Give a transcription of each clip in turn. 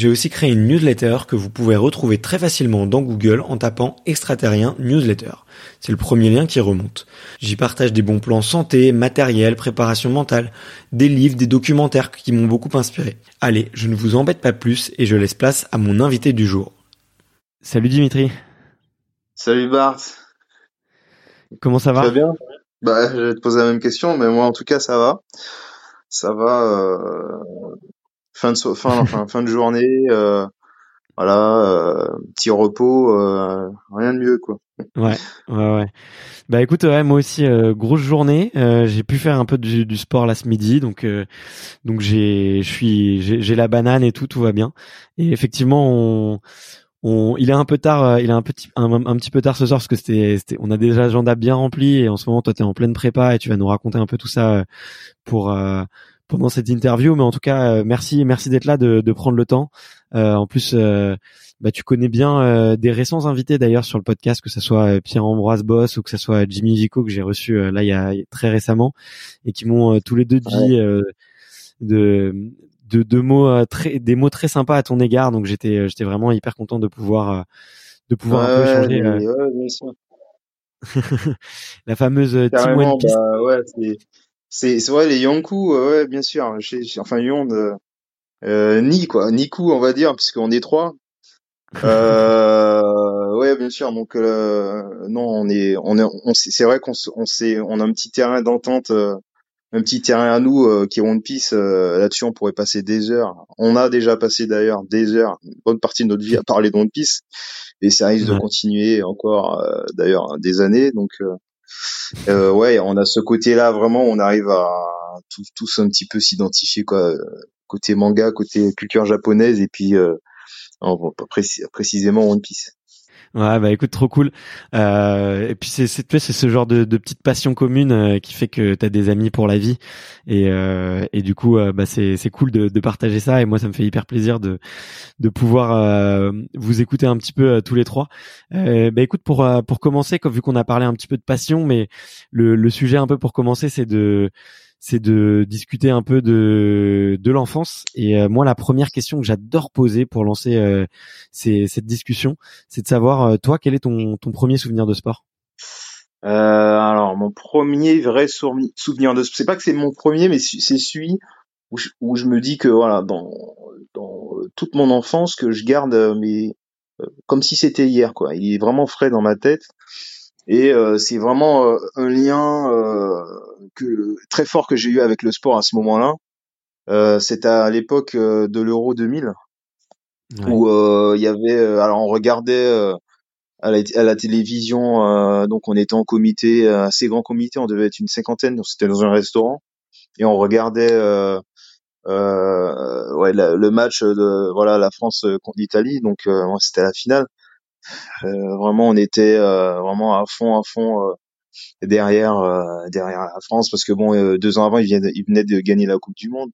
j'ai aussi créé une newsletter que vous pouvez retrouver très facilement dans Google en tapant extraterrien newsletter. C'est le premier lien qui remonte. J'y partage des bons plans santé, matériel, préparation mentale, des livres, des documentaires qui m'ont beaucoup inspiré. Allez, je ne vous embête pas plus et je laisse place à mon invité du jour. Salut Dimitri. Salut Bart. Comment ça va? Tu vas bien? Bah, je vais te poser la même question, mais moi en tout cas ça va. Ça va. Euh fin de so fin, fin, de journée euh, voilà euh, petit repos euh, rien de mieux quoi. Ouais ouais ouais. Bah écoute ouais, moi aussi euh, grosse journée. Euh, j'ai pu faire un peu du, du sport là ce midi donc donc j'ai je suis j'ai la banane et tout tout va bien. Et effectivement on on, il est un peu tard, il est un petit, un, un petit peu tard ce soir parce que c'était, on a déjà l'agenda bien rempli et en ce moment toi t'es en pleine prépa et tu vas nous raconter un peu tout ça pour pendant cette interview. Mais en tout cas, euh, merci, merci d'être là, de, de, prendre le temps. Euh, en plus, euh, bah, tu connais bien des récents invités d'ailleurs sur le podcast, que ce soit Pierre-Ambroise Boss ou que ce soit Jimmy Vico que j'ai reçu là il y a très récemment et qui m'ont tous les deux dit de, de, de mots très, des mots très sympas à ton égard. Donc j'étais, j'étais vraiment hyper content de pouvoir, de pouvoir un peu échanger. la fameuse Team One Piece. Bah, ouais, c'est c'est vrai les Yonkou ouais bien sûr. Chez, enfin Yon euh, euh, ni quoi. Niku on va dire puisqu'on est trois. Euh, ouais bien sûr. Donc euh, non on est on est on c'est vrai qu'on on sait on a un petit terrain d'entente euh, un petit terrain à nous euh, qui est One Piece là-dessus on pourrait passer des heures. On a déjà passé d'ailleurs des heures une bonne partie de notre vie à parler de One Piece et ça risque de continuer encore d'ailleurs des années. Donc euh, ouais, on a ce côté-là vraiment, on arrive à tous, tous un petit peu s'identifier quoi, côté manga, côté culture japonaise et puis euh, précisément One Piece. Ouais, bah écoute, trop cool. Euh, et puis c'est c'est c'est ce genre de, de petite passion commune euh, qui fait que t'as des amis pour la vie. Et euh, et du coup, euh, bah c'est c'est cool de, de partager ça. Et moi, ça me fait hyper plaisir de de pouvoir euh, vous écouter un petit peu tous les trois. bah écoute, pour pour commencer, comme vu qu'on a parlé un petit peu de passion, mais le le sujet un peu pour commencer, c'est de c'est de discuter un peu de de l'enfance. Et euh, moi, la première question que j'adore poser pour lancer euh, cette discussion, c'est de savoir euh, toi, quel est ton ton premier souvenir de sport? Euh, Alors, mon premier vrai souvenir de sport, c'est pas que c'est mon premier, mais c'est celui où je, où je, me dis que voilà, dans dans toute mon enfance, que je garde mais comme si c'était hier, quoi. Il est vraiment frais dans ma tête. Et c'est vraiment un lien que très fort que j'ai eu avec le sport à ce moment-là. Euh, C'était à l'époque de l'Euro 2000 où il y avait alors on regardait à la, à la télévision. Euh, donc on était en comité, euh, assez grand comité, on devait être une cinquantaine. Donc c'était dans un restaurant et on regardait euh, euh ouais, le match de voilà la France contre l'Italie. Donc c'était la finale. Vraiment on était vraiment à fond à fond derrière derrière la France parce que bon deux ans avant ils venaient, ils venaient de gagner la Coupe du Monde.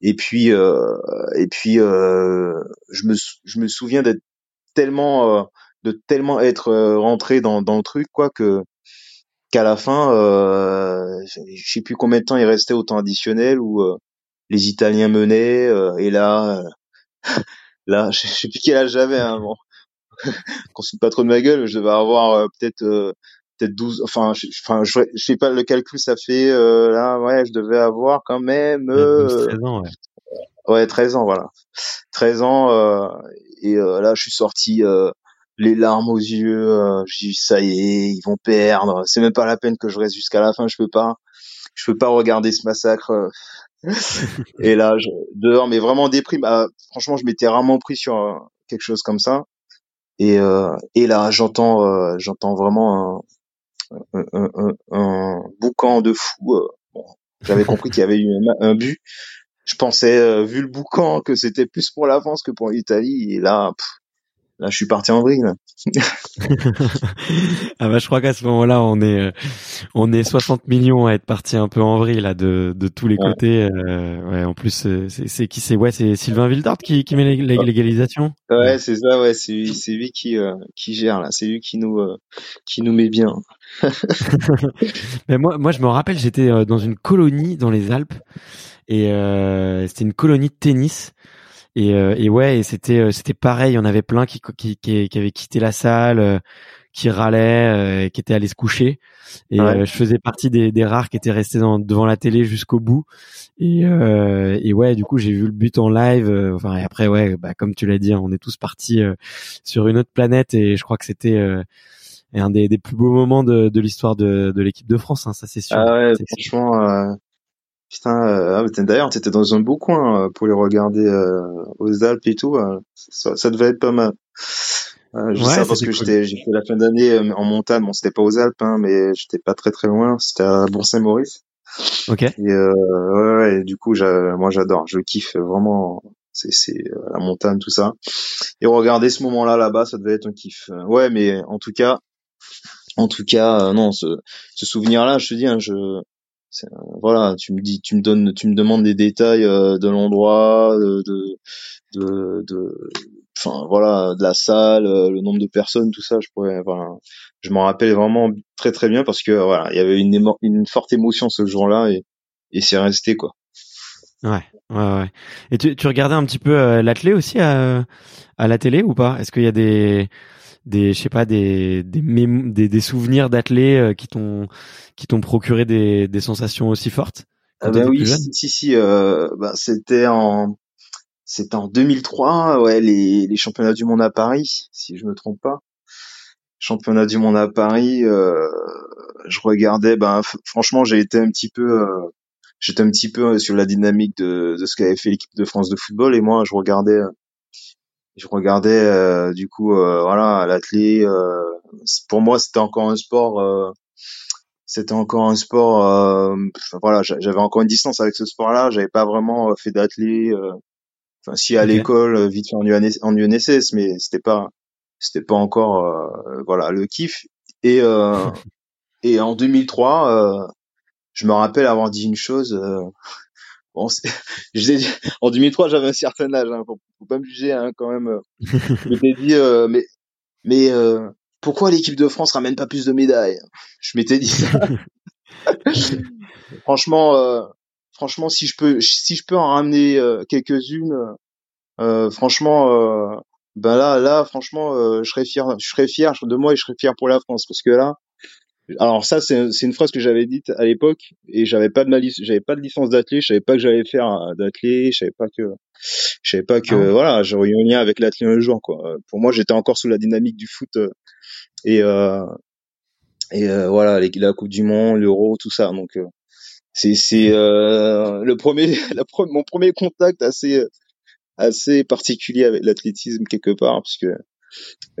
Et puis et puis je me je me souviens d'être tellement de tellement être euh, rentré dans, dans le truc quoi que qu'à la fin euh, je sais plus combien de temps il restait au temps additionnel où euh, les Italiens menaient euh, et là là je sais plus quel âge j'avais hein, bon qu'on se pas trop de ma gueule je devais avoir peut-être peut-être 12 enfin je, enfin je, je, sais pas le calcul ça fait là ouais je devais avoir quand même 13 ans ouais. ouais 13 ans voilà 13 ans et là je suis sorti les larmes aux yeux. Euh, j'ai dit ça y est, ils vont perdre. C'est même pas la peine que je reste jusqu'à la fin. Je peux pas, je peux pas regarder ce massacre. et là, je, dehors, mais vraiment déprime. Ah, franchement, je m'étais rarement pris sur euh, quelque chose comme ça. Et, euh, et là, j'entends, euh, j'entends vraiment un, boucan de fou. Bon, j'avais compris qu'il y avait eu un, but. Je pensais, vu le boucan, que c'était plus pour la France que pour l'Italie. Et là, là je suis parti en vrille. ah bah je crois qu'à ce moment-là on est euh, on est 60 millions à être parti un peu en vrille là de de tous les côtés. Euh, ouais, en plus euh, c'est qui c'est ouais c'est Sylvain Vildart qui qui met l'égalisation. Ouais c'est ça ouais c'est lui c'est lui qui qui gère là c'est lui qui nous qui nous met bien. Mais moi moi je me rappelle j'étais dans une colonie dans les Alpes et c'était une colonie de tennis et, euh, et ouais, et c'était euh, c'était pareil. Il y en avait plein qui qui, qui, qui avaient quitté la salle, euh, qui râlaient, qui étaient allés se coucher. Et je faisais partie des, des rares qui étaient restés dans, devant la télé jusqu'au bout. Et, et ouais, du coup, j'ai vu le but en live. enfin, et après, ouais, bah, comme tu l'as dit, hein, on est tous partis sur une autre planète. Et je crois que c'était un des, des, plus beaux moments de, de l'histoire de, de l'équipe de France. Hein, ça, c'est sûr. Ah ouais, franchement, Putain, euh, ah, d'ailleurs, t'étais dans un beau coin euh, pour les regarder euh, aux Alpes et tout. ça, ça, devait être pas mal. je sais parce que j'étais, j'ai fait la fin d'année en montagne. Bon, c'était pas aux Alpes, hein, mais j'étais pas très très loin. C'était à Bourg-Saint-Maurice. Ok. Et ouais, ouais, du coup, moi j'adore, je kiffe vraiment. C'est, c'est la montagne, tout ça. Et regarder ce moment-là là-bas, ça devait être un kiff. Ouais, mais en tout cas, en tout cas, non, ce, ce souvenir-là, je te dis, hein, je voilà, tu me dis, tu me donnes, tu me demandes des détails euh, de l'endroit, de, de, de, enfin voilà, de la salle, euh, le nombre de personnes, tout ça. Je pourrais, enfin, je m'en rappelle vraiment très très bien parce que voilà, il y avait une, une forte émotion ce jour-là et, et c'est resté quoi. Ouais, ouais, ouais. Et tu, regardais un petit peu euh, l'athlé aussi à, à la télé ou pas? Est-ce qu'il y a des des je sais pas des des, des, des souvenirs d'athlètes euh, qui t'ont qui t'ont procuré des, des sensations aussi fortes ah bah oui si si, euh, bah, c'était en c'était en 2003 ouais les, les championnats du monde à Paris si je me trompe pas. Championnat du monde à Paris euh, je regardais ben franchement j'ai été un petit peu euh, j'étais un petit peu sur la dynamique de, de ce qu'avait fait l'équipe de France de football et moi je regardais je regardais euh, du coup euh, voilà l'athlé euh, pour moi c'était encore un sport c'était encore un sport voilà j'avais encore une distance avec ce sport là j'avais pas vraiment fait d'athlé enfin si à l'école vite fait en, UNS, en UNSS mais c'était pas c'était pas encore voilà le kiff. Et et en 2003 je me rappelle avoir dit une chose Bon, je en 2003, j'avais un certain âge, hein, faut, pas me juger hein, quand même. je m'étais dit, euh, mais, mais euh, pourquoi l'équipe de France ramène pas plus de médailles? Je m'étais dit ça. franchement, euh, franchement, si je peux, si je peux en ramener euh, quelques-unes, euh, franchement, ben là, là, franchement, je serais fier, je serais fier de moi et je serais fier pour la France parce que là, alors ça c'est une phrase que j'avais dite à l'époque et j'avais pas de ma j'avais pas de licence d'athlète, je savais pas que j'allais faire d'athlète, je savais pas que je savais pas que ah voilà, j'aurais eu un lien avec l'athlète un jour quoi. Pour moi, j'étais encore sous la dynamique du foot euh, et euh, et voilà les, la Coupe du Monde, l'Euro, tout ça. Donc c'est c'est le premier, la, mon premier contact assez assez particulier avec l'athlétisme quelque part, puisque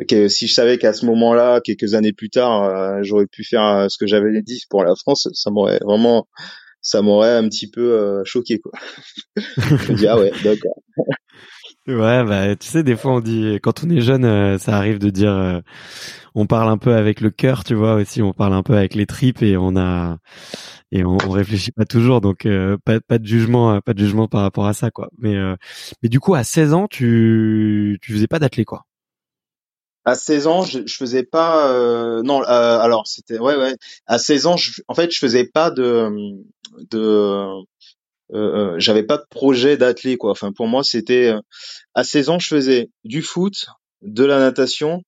que si je savais qu'à ce moment-là, quelques années plus tard, euh, j'aurais pu faire euh, ce que j'avais dit pour la France, ça m'aurait vraiment, ça m'aurait un petit peu euh, choqué quoi. je dis ah ouais, d'accord. Ouais, bah tu sais, des fois on dit quand on est jeune, ça arrive de dire, on parle un peu avec le cœur, tu vois aussi, on parle un peu avec les tripes et on a et on, réfléchit pas toujours, donc pas, pas de jugement, pas de jugement par rapport à ça quoi. Mais mais du coup à 16 ans, tu tu faisais pas d'athlé quoi à 16 ans, je, je faisais pas. Euh, non, euh, alors c'était ouais ouais. À 16 ans, je, en fait, je faisais pas de de. Euh, euh j'avais pas de projet d'athlète quoi. Enfin, pour moi, c'était euh, à 16 ans, je faisais du foot, de la natation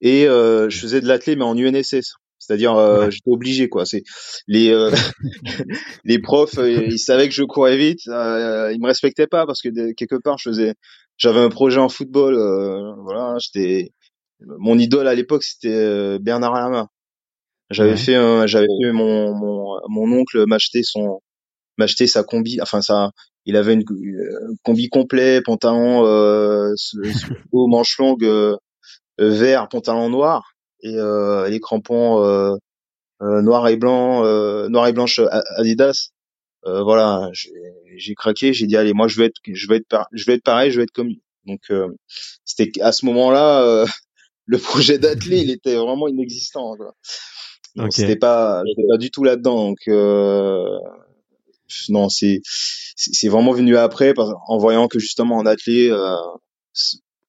et je faisais de l'athlète mais en UNSS. C'est-à-dire, j'étais obligé quoi. C'est les les profs, ils savaient que je courais vite, ils me respectaient pas parce que quelque part, je faisais, j'avais un projet en football. voilà, j'étais mon idole à l'époque c'était euh, Bernard Lama. J'avais fait j'avais fait mon, mon mon oncle m'acheter son m'acheter sa combi enfin ça il avait une, euh, combi complet pantalon euh, haut manche longue euh, vert pantalon noir et euh, les crampons euh, noir et blanc noir et blanche Adidas. Voilà j'ai craqué j'ai dit allez moi je vais être je vais être je vais être pareil je vais être comme lui. Donc c'était à ce moment-là le projet d'athlète, il était vraiment inexistant. Quoi. C'était pas, j'étais pas du tout là-dedans. Donc euh, non, c'est c'est vraiment venu après, en voyant que justement en athlète, euh,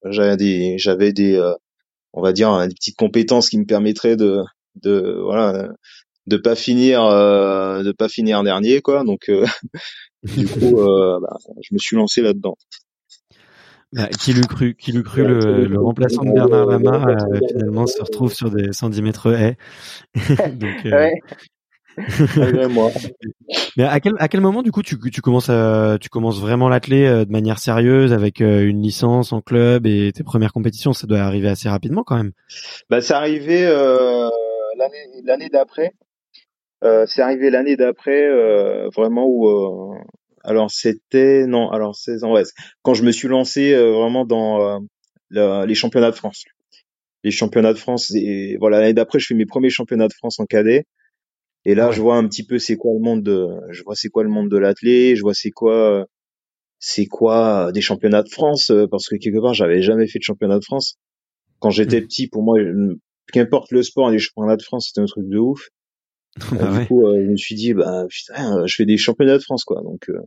j'avais des, j'avais des, euh, on va dire, des petites compétences qui me permettraient de, de voilà, de pas finir, euh, de pas finir dernier, quoi. Donc euh, du coup, euh, bah, je me suis lancé là-dedans. Bah, qui l'eût cru, qui l'eût cru le, le, remplaçant de Bernard Lama euh, finalement se retrouve sur des 110 mètres haies. Donc, euh... Mais à quel à quel moment du coup tu tu commences à tu commences vraiment l'athlé euh, de manière sérieuse avec euh, une licence en club et tes premières compétitions? Ça doit arriver assez rapidement quand même. Bah c'est arrivé euh, l'année l'année d'après. c'est arrivé l'année d'après vraiment où alors c'était non, alors 16 ans. Ouais, quand je me suis lancé euh, vraiment dans euh, les championnats de France. Les championnats de France et voilà l'année d'après je fais mes premiers championnats de France en cadet. Et là je vois un petit peu c'est quoi le monde de je vois c'est quoi le monde de l'athlé, je vois c'est quoi c'est quoi des championnats de France euh, parce que quelque part j'avais jamais fait de championnat de France. Quand j'étais mmh. petit pour moi qu'importe le sport les championnats de France c'était un truc de ouf. Bah du coup, euh, je me suis dit, bah putain, je fais des championnats de France, quoi. Donc, euh,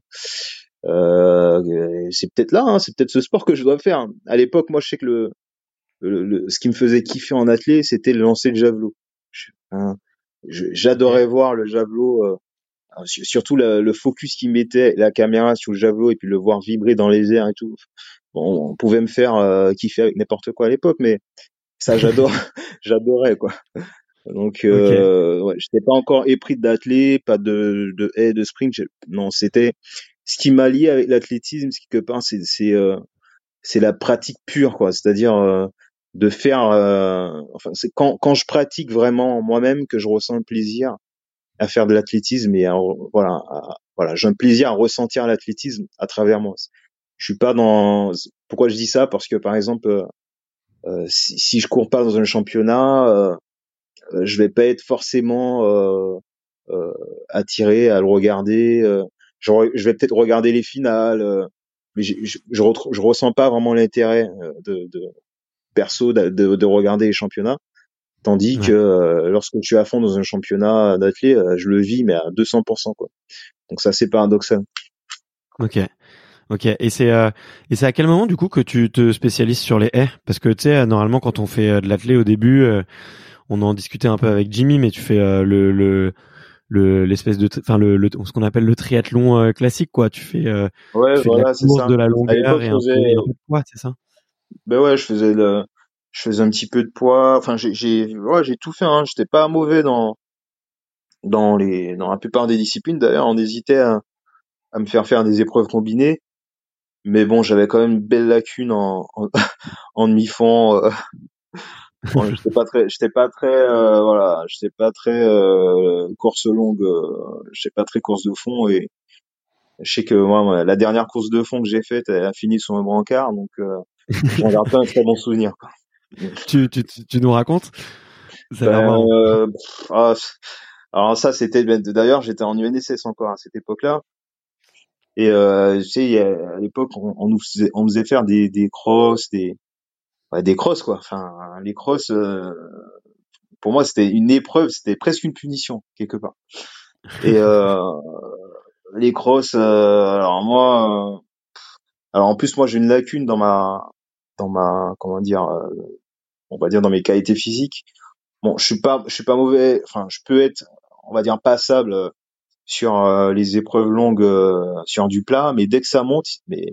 euh c'est peut-être là, hein, c'est peut-être ce sport que je dois faire. À l'époque, moi, je sais que le, le, ce qui me faisait kiffer en athlète, c'était le lancer de javelot. Hein, j'adorais voir le javelot, euh, surtout le focus qu'il mettait, la caméra sur le javelot et puis le voir vibrer dans les airs et tout. Bon, on pouvait me faire kiffer avec n'importe quoi à l'époque, mais ça, j'adore, j'adorais quoi. Donc, euh, ouais, j'étais pas encore épris d'athlète, pas de de haie, de sprint. Non, c'était ce qui m'a lié avec l'athlétisme, ce quelque part, c'est c'est euh, c'est la pratique pure, quoi. C'est-à-dire euh, de faire. Euh, enfin, c'est quand quand je pratique vraiment moi-même que je ressens le plaisir à faire de l'athlétisme et voilà, voilà, j'ai un plaisir à ressentir l'athlétisme à travers moi. Je suis pas dans. Pourquoi je dis ça? Parce que par exemple, si, si je cours pas dans un championnat euh, je vais pas être forcément euh, euh, attiré à le regarder. Je, je, vais peut-être regarder les finales, mais je, je, je, ressens pas vraiment l'intérêt de, de perso de, de, regarder les championnats. Tandis que lorsque je suis à fond dans un championnat d'athlète, je le vis mais à 200% quoi. Donc ça c'est paradoxal. Ok. Ok, et c'est euh, et c'est à quel moment du coup que tu te spécialises sur les haies? Parce que tu sais, normalement quand on fait de l'athlète au début, on en discutait un peu avec Jimmy, mais tu fais euh, le, le le l'espèce de enfin le, le, ce qu'on appelle le triathlon euh, classique quoi. Tu fais euh, ouais tu fais voilà, de, la de la longueur et un, peu, de poids c'est ça? Ben ouais je faisais le je faisais un petit peu de poids. Enfin j'ai j'ai ouais j'ai tout fait hein. J'étais pas mauvais dans dans les dans la plupart des disciplines. D'ailleurs on hésitait à, à me faire faire des épreuves combinées. Mais bon j'avais quand même une belle lacune en en, en demi-fond bon, j'étais pas très, j'étais pas très, euh, voilà, j'étais pas très euh, course longue, euh, j'étais pas très course de fond et je sais que moi, la dernière course de fond que j'ai faite, elle a fini sur un brancard, donc euh, j'en garde pas un très bon souvenir. Quoi. tu, tu, tu, nous racontes? Ben, euh, ah, Alors ça, c'était ben, d'ailleurs, j'étais en UNSS encore à cette époque-là. Et euh, tu sais, à l'époque, on, on, nous faisait, on faisait faire des, des crosses, des des crosses quoi. Enfin, les crosses, euh, pour moi, c'était une épreuve, c'était presque une punition quelque part. Et euh, les crosses, euh, alors moi, euh, alors en plus moi j'ai une lacune dans ma, dans ma, comment dire, on va dire dans mes qualités physiques. Bon, je suis pas, je suis pas mauvais. Enfin, je peux être, on va dire passable sur les épreuves longues sur du plat, mais dès que ça monte, mais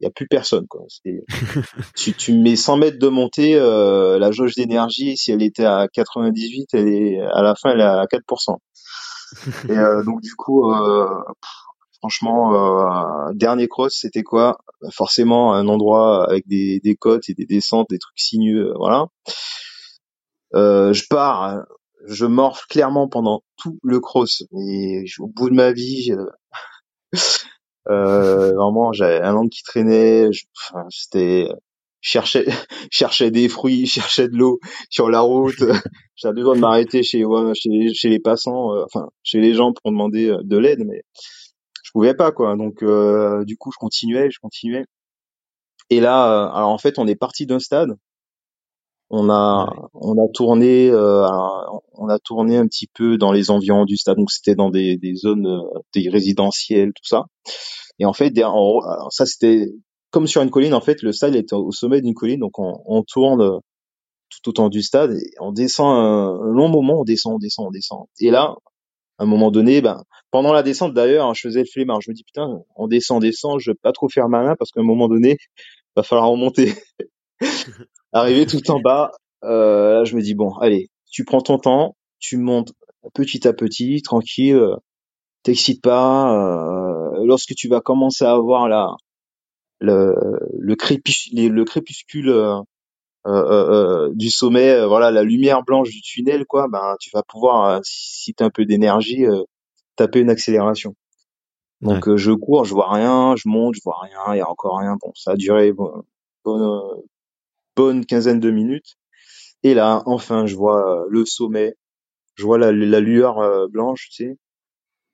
il y a plus personne quoi. tu, tu mets 100 mètres de montée, euh, la jauge d'énergie, si elle était à 98, elle est à la fin elle est à 4%. Et euh, donc du coup, euh, franchement, euh, dernier cross, c'était quoi? Forcément un endroit avec des, des côtes et des descentes, des trucs sinueux, voilà. je pars, je morfle clairement pendant tout le cross, et au bout de ma vie. Euh, vraiment, j'avais un an qui traînait. Enfin, c'était cherchais cherchais des fruits, cherchais de l'eau sur la route. J'avais besoin de m'arrêter chez, chez, chez les passants, euh, enfin chez les gens pour demander euh, de l'aide, mais je pouvais pas quoi. Donc euh, du coup, je continuais, je continuais. Et là, alors en fait, on est parti d'un stade. On a on a tourné on a tourné un petit peu dans les environs du stade. Donc c'était dans des, des zones des résidentielles, tout ça. Et en fait, ça c'était comme sur une colline. En fait, le stade est au sommet d'une colline, donc on, on, tourne euh, tout autant du stade et on descend un, long moment, on descend, on descend, on descend. Et là, à un moment donné, ben pendant la descente d'ailleurs, je faisais le flemmard. Je me dis putain, on descend, on descend, je vais pas trop faire malin parce qu'à un moment donné, va falloir remonter. Arriver tout en bas, euh, là je me dis bon, allez, tu prends ton temps, tu montes petit à petit, tranquille, t'excites pas. Euh, lorsque tu vas commencer à avoir la le le, le crépuscule euh, euh, euh, du sommet, voilà la lumière blanche du tunnel, quoi, ben tu vas pouvoir, si tu as un peu d'énergie, taper une accélération. Donc je cours, je vois rien, je monte, je vois rien, il y a encore rien. Bon, ça a duré bon, bonne, bonne quinzaine de minutes. Et là, enfin, je vois le sommet, je vois la, la lueur blanche, tu sais.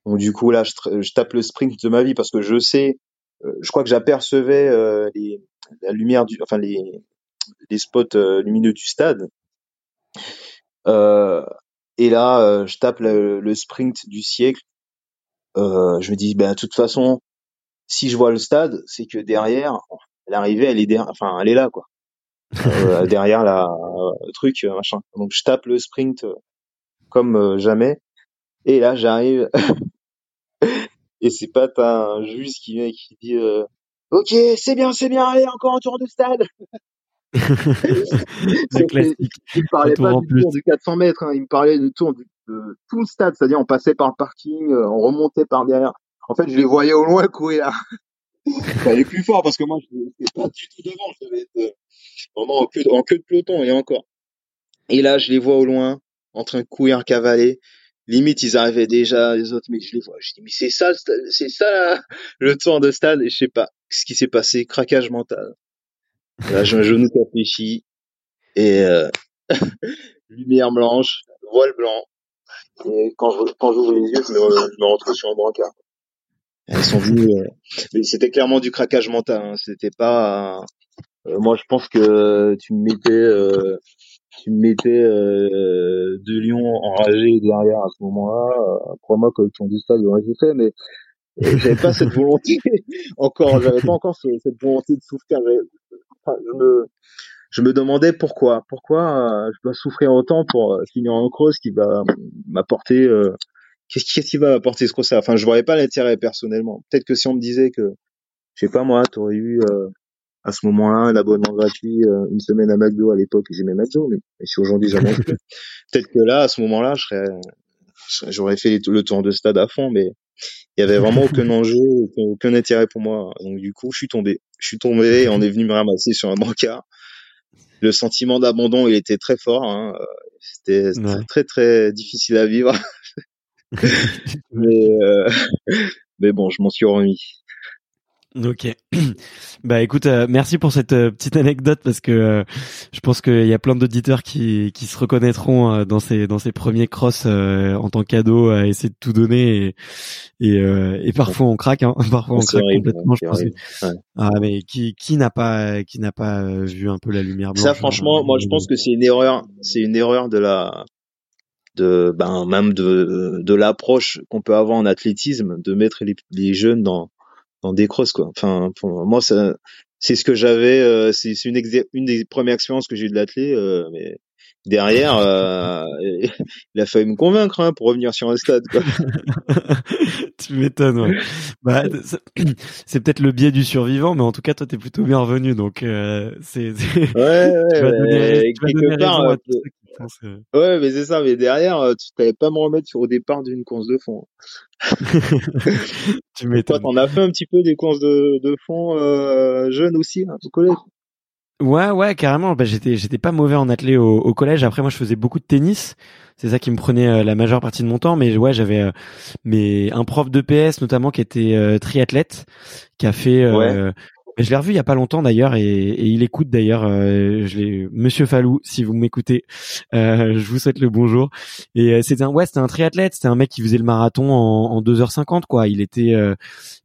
Donc du coup là, je, tape le sprint de ma vie parce que je sais, euh, je crois que j'apercevais euh, les, la lumière du, enfin les, les spots euh, lumineux du stade. et là, je tape le, sprint du siècle. je me dis, ben de toute façon, si je vois le stade, c'est que derrière, l'arrivée, elle est derrière, enfin, elle est là, quoi. derrière la le truc, machin. Donc je tape le sprint comme jamais. Et là, j'arrive et c'est pas un juge qui vient et qui dit euh, Ok, c'est bien, c'est bien, allez, encore un tour de stade. c'est classique. Il me parlait pas du tour du 400 mètres, hein, il me parlait du tour de tout le stade, c'est-à-dire on passait par le parking, euh, on remontait par derrière. En fait, je les voyais au loin courir. Fallait plus fort parce que moi, je n'étais pas du tout devant, je devais être euh, vraiment en queue, en queue de peloton et encore. Et là, je les vois au loin, en train de courir, cavaler limite ils arrivaient déjà les autres mais je les vois. Je dis mais c'est ça c'est ça le tour de stade? Et je sais pas. Ce qui s'est passé? Craquage mental. Là j'ai un genou qui et euh, lumière blanche voile blanc. Et quand je quand j'ouvre les yeux je me, je me retrouve sur un brancard elles sont venues euh, mais c'était clairement du craquage mental hein. c'était pas euh, moi je pense que tu me mettais tu me mettais euh, deux lions enragés derrière à ce moment-là, euh, crois-moi que le tour du stade aurait été fait, mais euh, j'avais pas cette volonté encore, j'avais pas encore cette volonté de souffrir. je me, je me demandais pourquoi, pourquoi je dois souffrir autant pour finir en cross qui va m'apporter, qu'est-ce qui, qui va m'apporter ce cross Enfin, je voyais pas l'intérêt personnellement. Peut-être que si on me disait que, je sais pas moi, t'aurais eu à ce moment-là un abonnement gratuit euh, une semaine à McDo à l'époque j'aimais McDo mais, si aujourd'hui j'en peut-être que là à ce moment-là je serais j'aurais fait le tour de stade à fond mais il y avait vraiment aucun enjeu aucun, intérêt pour moi donc du coup je suis tombé je suis tombé et on est venu me ramasser sur un brancard le sentiment d'abandon, il était très fort. Hein. C'était très, très, très difficile à vivre. mais, euh, mais bon, je m'en suis remis. Ok. Bah écoute, euh, merci pour cette euh, petite anecdote parce que euh, je pense qu'il y a plein d'auditeurs qui, qui se reconnaîtront dans ces dans ces premiers cross en tant qu'ado à essayer de tout donner et et, et parfois on craque, hein. parfois on craque complètement. Je pense. Ah mais qui qui n'a pas qui n'a pas vu un peu la lumière blanche Ça franchement, moi je pense que c'est une erreur, c'est une erreur de la de ben même de de l'approche qu'on peut avoir en athlétisme de mettre les, les jeunes dans dans des crosses quoi. Enfin pour moi ça c'est ce que j'avais euh, c'est une une des premières expériences que j'ai eu de l'athlé euh, mais derrière euh, il a fallu me convaincre hein, pour revenir sur un stade quoi. tu m'étonnes ouais. bah, c'est peut-être le biais du survivant mais en tout cas toi t'es plutôt bien revenu donc euh, c'est ouais ouais, tu vas donner, tu vas donner raison à euh. Ouais, mais c'est ça. Mais derrière, euh, tu t'avais pas me remettre sur au départ d'une course de fond. tu m'étonnes. T'en as fait un petit peu des courses de, de fond euh, jeunes aussi, hein, au collège? Ouais, ouais, carrément. Bah, j'étais, j'étais pas mauvais en athlé au, au, collège. Après, moi, je faisais beaucoup de tennis. C'est ça qui me prenait euh, la majeure partie de mon temps. Mais ouais, j'avais mais un prof de PS notamment qui était triathlète, qui a fait ouais je l'ai revu il y a pas longtemps d'ailleurs et, et, il écoute d'ailleurs. Euh, je Monsieur Falou, si vous m'écoutez, euh, je vous souhaite le bonjour. Et euh, c'était un ouais, c'était un triathlète, c'était un mec qui faisait le marathon en, en 2h50 quoi. Il était, euh,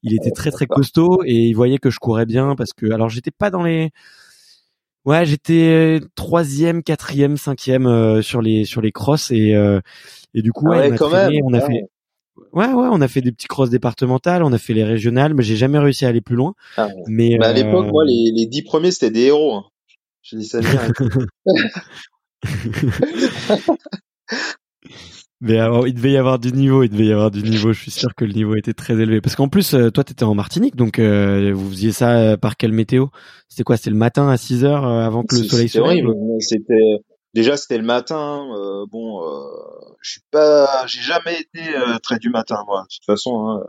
il était très très costaud et il voyait que je courais bien parce que alors j'étais pas dans les Ouais, j'étais troisième, quatrième, cinquième sur les sur les crosses et et du coup, ouais, on a, on a fait Ouais, ouais, on a fait des petits crosses départementales, on a fait les régionales, mais j'ai jamais réussi à aller plus loin. Ah, mais bah, à l'époque, moi, les, les dix premiers, c'était des héros. Hein. Je dis ça bien. mais alors, il devait y avoir du niveau, il devait y avoir du niveau. Je suis sûr que le niveau était très élevé. Parce qu'en plus, euh, toi, t'étais en Martinique, donc euh, vous faisiez ça euh, par quelle météo? C'était quoi? C'était le matin à 6 heures avant que le soleil se lève? C'était déjà c'était le matin. Euh, bon, euh, je suis pas, j'ai jamais été euh, très du matin moi. De toute façon, hein.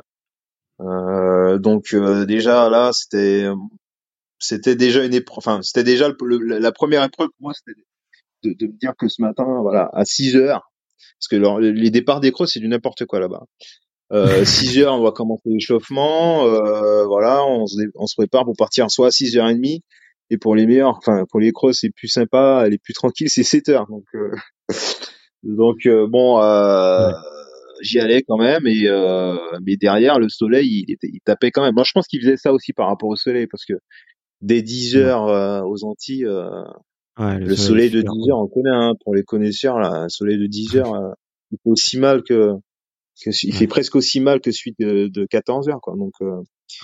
Euh, donc déjà là c'était, c'était déjà une épreuve. Enfin, c'était déjà la première épreuve pour moi, c'était de, de, me dire que ce matin, voilà, à 6 heures, parce que les départs des c'est du n'importe quoi là-bas. Euh, 6 heures, on va commencer l'échauffement. Euh, voilà, on se, on se, prépare pour partir soit à 6 h 30 et pour les meilleurs, enfin pour les crosses, c'est plus sympa, les plus tranquilles, c'est 7 heures. Donc euh, donc euh, bon, euh, j'y allais quand même et mais derrière le soleil, il, était, il tapait quand même. Moi, je pense qu'il faisait ça aussi par rapport au soleil parce que dès 10 heures aux Antilles, le, soleil, de 10 heures, on connaît hein, pour les connaisseurs là, un soleil de 10 heures, il fait aussi mal que, que il fait presque aussi mal que celui de, de 14 heures quoi. Donc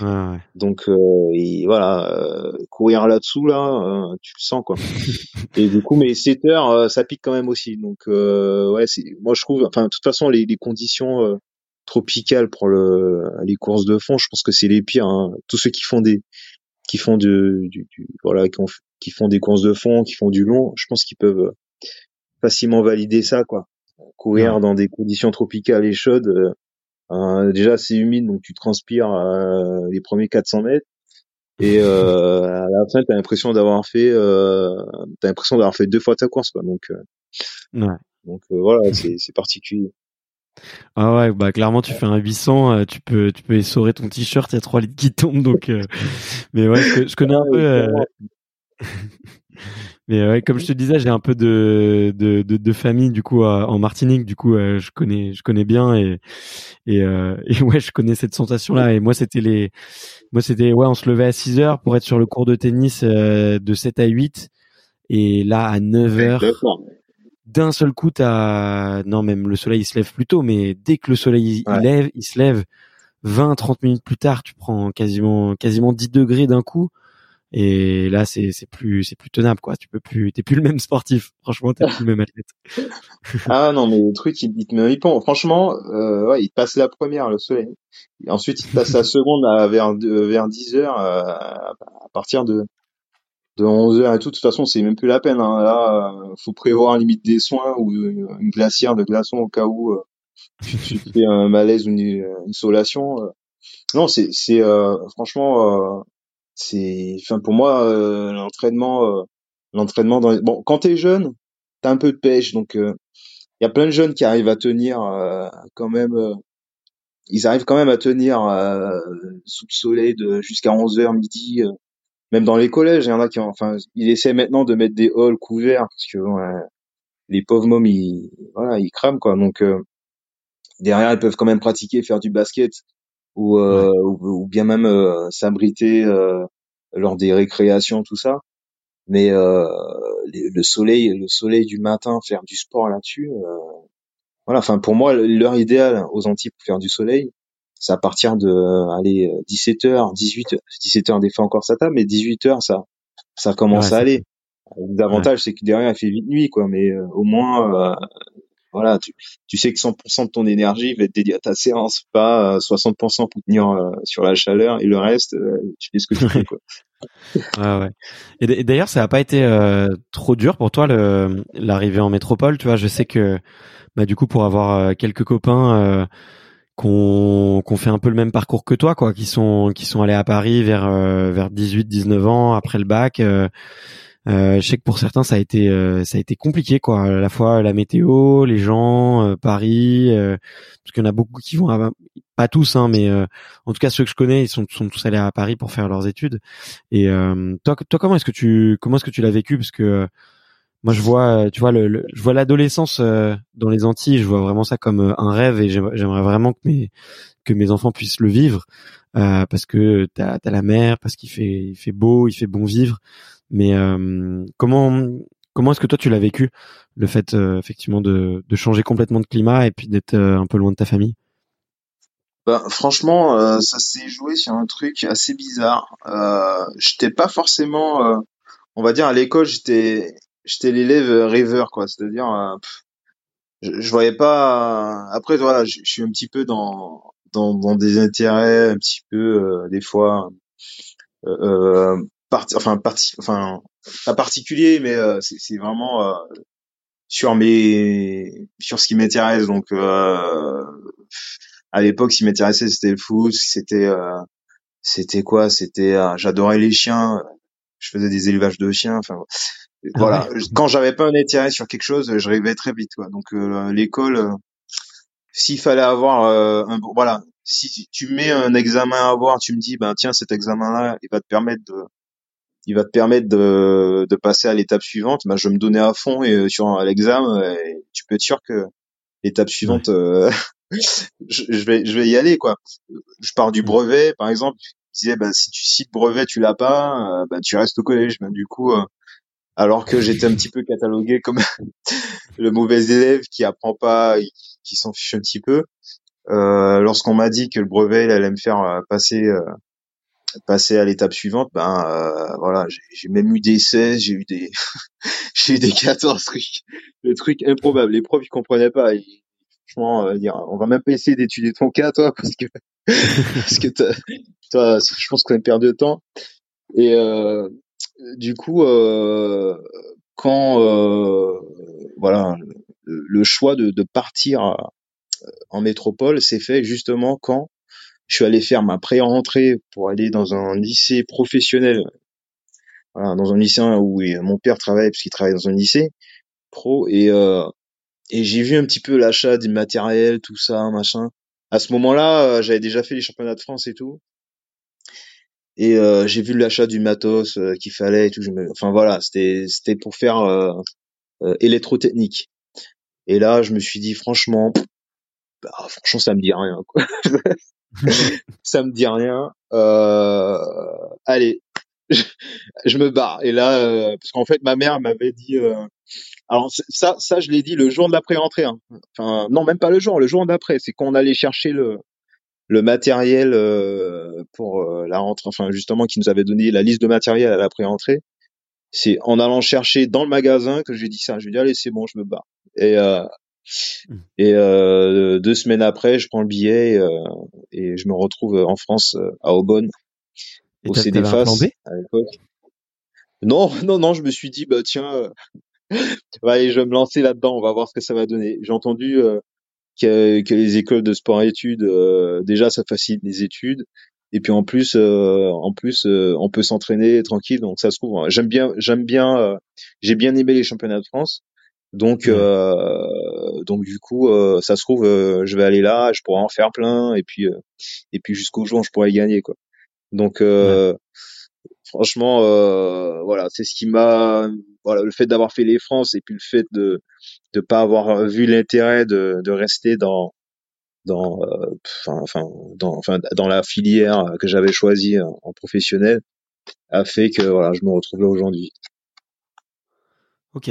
ouais. Donc euh, et voilà, euh, courir là-dessous là, euh, tu le sens quoi. et du coup, mais 7 heures, ça pique quand même aussi. Donc ouais, c'est moi je trouve, enfin de toute façon les, les conditions tropicales pour le les courses de fond, je pense que c'est les pires. Hein. Tous ceux qui font des qui font du, du, voilà qui, qui, font des courses de fond, qui font du long, je pense qu'ils peuvent facilement valider ça quoi. Courir dans des conditions tropicales et chaudes, euh, déjà, c'est humide, donc tu transpires euh, les premiers 400 mètres. Et euh, à la fin, t'as l'impression d'avoir fait, euh, t'as l'impression d'avoir fait deux fois ta course, quoi. Donc, ouais. donc voilà, c'est, c'est particulier. Ah ouais, bah clairement tu fais un 800, tu peux tu peux essorer ton t-shirt, il y a 3 litres qui tombent donc mais ouais, je, je connais un peu Mais ouais, comme je te disais, j'ai un peu de, de, de, de, famille du coup en Martinique, du coup euh, je connais je connais bien et et, euh, et ouais je connais cette sensation là. Et moi c'était les moi c'était ouais on se levait à 6 heures pour être sur le cours de tennis euh, de 7 à 8 et là à 9 heures d'un seul coup t'as non même le soleil il se lève plus tôt mais dès que le soleil il lève il se lève 20 30 minutes plus tard tu prends quasiment quasiment 10 degrés d'un coup et là, c'est c'est plus c'est plus tenable quoi. Tu peux plus, t'es plus le même sportif. Franchement, t'es plus le même athlète. ah non, mais le truc, il, il te met Franchement, euh, ouais, il passe la première, le soleil. ensuite, il passe la seconde à, vers vers 10 heures euh, à partir de de 11 heures et tout. De toute façon, c'est même plus la peine. Hein. Là, euh, faut prévoir limite des soins ou une glacière de glaçons au cas où euh, tu, fais un malaise ou une, une solation. Non, c'est c'est franchement c'est enfin pour moi euh, l'entraînement euh, l'entraînement dans bon quand t'es jeune t'as un peu de pêche donc il y a plein de jeunes qui arrivent à tenir quand même ils arrivent quand même à tenir sous le soleil de jusqu'à 11h midi même dans les collèges il y en a qui enfin ils essaient maintenant de mettre des halls couverts parce que les pauvres mômes ils voilà ils crament quoi. Donc derrière ils peuvent quand même pratiquer faire du basket ou, euh, ou, bien même euh, s'abriter euh, lors des récréations tout ça. Mais le soleil le soleil du matin faire du sport là-dessus voilà. Enfin pour moi l'heure idéale aux Antilles pour faire du soleil c'est à partir de aller 17h 18 17h des fois encore ça tape mais 18h ça ça commence à aller. l'avantage c'est que derrière il fait vite nuit quoi. Mais au moins voilà, tu, tu sais que 100% de ton énergie va être dédiée à ta séance, pas 60% pour tenir euh, sur la chaleur et le reste, euh, tu fais ce que tu veux. Quoi. ouais, ouais. Et d'ailleurs, ça n'a pas été euh, trop dur pour toi l'arrivée en métropole. Tu vois, je sais que bah, du coup, pour avoir quelques copains qu'on qu'on fait un peu le même parcours que toi, quoi, qui sont qui sont allés à Paris vers vers 18-19 ans après le bac. Euh, je sais que pour certains ça a été euh, ça a été compliqué quoi, à la fois la météo, les gens, euh, Paris, parce qu'il y en a beaucoup qui vont à, pas tous hein, mais en tout cas ceux que je connais ils sont, sont tous allés à Paris pour faire leurs études. Et toi toi comment est-ce que tu comment est-ce que tu l'as vécu? Parce que moi je vois tu vois le, je vois l'adolescence dans les Antilles, je vois vraiment ça comme un rêve et j'aimerais vraiment que mes que mes enfants puissent le vivre parce que t'as as la mer, parce qu'il fait il fait beau, il fait bon vivre. Mais euh, comment comment est-ce que toi tu l'as vécu le fait euh, effectivement de, de changer complètement de climat et puis d'être euh, un peu loin de ta famille? Ben, franchement, ça s'est joué sur un truc assez bizarre. Euh, j'étais pas forcément, on va dire, à l'école, j'étais, j'étais l'élève rêveur, quoi. C'est-à-dire, je, je, voyais pas. Après, voilà, je, suis un petit peu dans, dans, dans des intérêts, un petit peu des fois enfin parti enfin pas particulier mais euh, c'est vraiment euh, sur mes sur ce qui m'intéresse. Donc euh, à l'époque ce qui m'intéressait c'était le foot c'était c'était quoi? C'était j'adorais les chiens. Je faisais des élevages de chiens enfin ah voilà. quand j'avais pas un intérêt sur quelque chose je rêvais très vite quoi. Donc l'école s'il fallait avoir un voilà. Si tu mets un examen à avoir tu me dis ben tiens cet examen là il va te permettre de il va te permettre de, de passer à l'étape suivante. Ben, je vais me donner à fond et euh, sur l'examen, tu peux être sûr que l'étape suivante, euh, je, vais je vais y aller quoi. Je pars du brevet par exemple. Je disais ben, si tu cites brevet tu l'as pas, euh, ben, tu restes au collège. Ben, du coup, alors que j'étais un petit peu catalogué comme le mauvais élève qui apprend pas, qui s'en fiche un petit peu. Lorsqu'on m'a dit que le brevet il allait me faire passer passer à l'étape suivante, ben euh, voilà, j'ai même eu des 16, j'ai eu des j'ai eu des 14 trucs, le truc improbable. Les profs ils comprenaient pas. franchement, euh, dire, on va même pas essayer d'étudier ton cas, toi, parce que parce que toi, je pense qu'on a perdu de temps. Et euh, du coup, euh, quand euh, voilà, le, choix de, de partir en métropole s'est fait justement quand je suis allé faire ma pré-rentrée pour aller dans un lycée professionnel, voilà, dans un lycée où mon père travaille parce qu'il travaille dans un lycée pro et euh, et j'ai vu un petit peu l'achat du matériel, tout ça, machin. À ce moment-là, euh, j'avais déjà fait les championnats de France et tout. Et euh, j'ai vu l'achat du matos euh, qu'il fallait et tout. Enfin voilà, c'était c'était pour faire euh, électrotechnique. Et là, je me suis dit franchement, bah, franchement, ça me dit rien. Quoi. ça me dit rien. Euh, allez, je, me barre. Et là, euh, parce qu'en fait, ma mère m'avait dit. Euh, alors ça, ça, je l'ai dit le jour de la pré-entrée. Hein. Enfin, non, même pas le jour, le jour d'après. C'est qu'on allait chercher le le matériel euh, pour euh, la rentrée. Enfin, justement, qui nous avait donné la liste de matériel à la pré-entrée. C'est en allant chercher dans le magasin que j'ai dit ça. Je lui ai dit allez, c'est bon, je me barre. Et euh. Et euh, deux semaines après, je prends le billet euh, et je me retrouve en France, euh, à Aubonne, au CDFAS à l'époque. Non, non, non, je me suis dit, bah tiens, allez, je vais me lancer là-dedans, on va voir ce que ça va donner. J'ai entendu que, que, les écoles de sport et études, déjà, ça facilite les études. et puis en plus en plus on peut s'entraîner tranquille donc ça se trouve j'aime bien j'aime bien j'ai bien aimé les championnats de France donc donc du coup ça se trouve je vais aller là je pourrais en faire plein et puis et puis jusqu'au jour où je pourrais gagner quoi. Donc franchement voilà c'est ce qui m'a voilà le fait d'avoir fait les France et puis le fait de de pas avoir vu l'intérêt de de rester dans dans enfin dans enfin dans la filière que j'avais choisie en professionnel a fait que voilà je me retrouve là aujourd'hui. Ok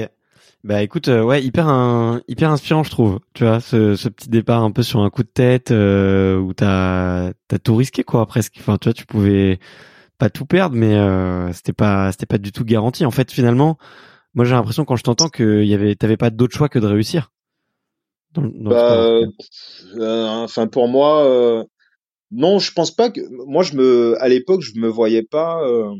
bah écoute, ouais, hyper un, hyper inspirant, je trouve. Tu vois, ce, ce petit départ un peu sur un coup de tête euh, où t'as t'as tout risqué quoi, presque. Enfin, tu vois, tu pouvais pas tout perdre, mais euh, c'était pas c'était pas du tout garanti. En fait, finalement, moi j'ai l'impression quand je t'entends que y avait t'avais pas d'autre choix que de réussir. bah, euh, enfin pour moi, euh, non, je pense pas que moi je me à l'époque je me voyais pas euh,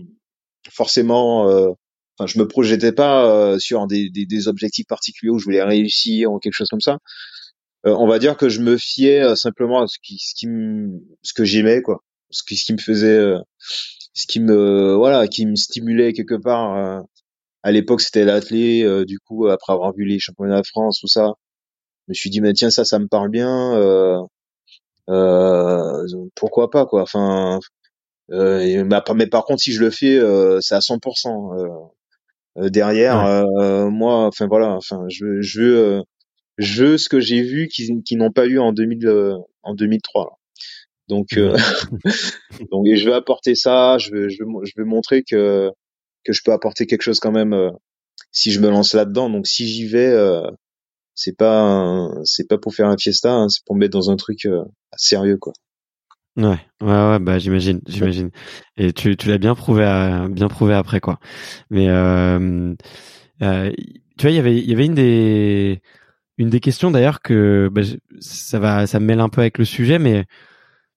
forcément. Enfin, je me projetais pas sur des, des, des, objectifs particuliers où je voulais réussir ou quelque chose comme ça. on va dire que je me fiais simplement à ce qui ce qui ce que j'aimais quoi, ce qui ce qui me faisait ce qui me voilà qui me stimulait quelque part euh, à l'époque c'était l'athlé euh, du coup après avoir vu les championnats de France tout ça je me suis dit mais tiens ça ça me parle bien euh, euh, pourquoi pas quoi. Enfin euh, mais par contre si je le fais c'est à 100% derrière moi enfin voilà enfin je je veux je veux ce que j'ai vu qu'ils qui n'ont pas eu en 2000 en 2003 donc, euh, donc je vais apporter ça. Je vais, je vais, je vais montrer que que je peux apporter quelque chose quand même euh, si je me lance là-dedans. Donc, si j'y vais, euh, c'est pas c'est pas pour faire un fiesta, hein, c'est pour me mettre dans un truc sérieux, quoi. Ouais, ouais, ouais, bah j'imagine, j'imagine. Et tu, tu l'as bien prouvé, à, bien prouvé après, quoi. Mais euh, euh, tu vois, il y avait, il y avait une des, une des questions d'ailleurs que bah, ça va, ça me mêle un peu avec le sujet, mais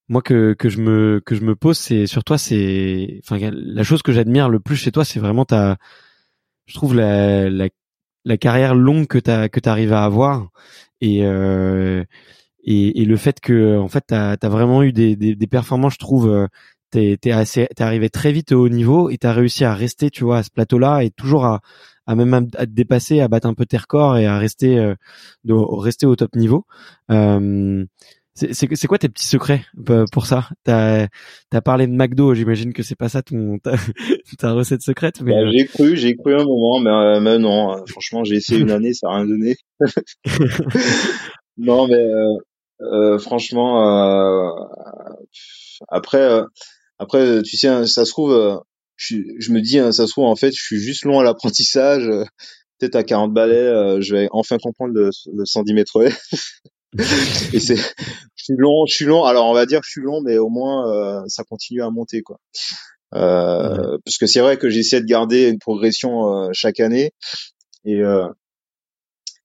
moi que que je me que je me pose c'est sur toi c'est enfin la chose que j'admire le plus chez toi c'est vraiment ta je trouve la la, la carrière longue que tu que tu arrives à avoir et euh, et, et le fait que en fait tu as, vraiment eu des, des, des performances je trouve euh, t'es t'es assez t'es arrivé très vite au haut niveau et t'as réussi à rester tu vois à ce plateau là et toujours à à même à, te dépasser à battre un peu tes records et à rester euh, de, rester au top niveau euh, c'est quoi tes petits secrets euh, pour ça? T'as as parlé de McDo, j'imagine que c'est pas ça ton ta, ta recette secrète. Mais... Bah, j'ai cru, j'ai cru un moment, mais, euh, mais non. Euh, franchement, j'ai essayé une année, ça a rien donné. non, mais euh, franchement, après, après, tu sais, ça se trouve, je, je me dis, hein, ça se trouve en fait, je suis juste long à l'apprentissage. Peut-être à 40 balais, je vais enfin comprendre le, le 110 mètres et c'est, je suis long, je suis long. Alors on va dire je suis long, mais au moins euh, ça continue à monter quoi. Euh, Parce que c'est vrai que j'essaie de garder une progression euh, chaque année et euh,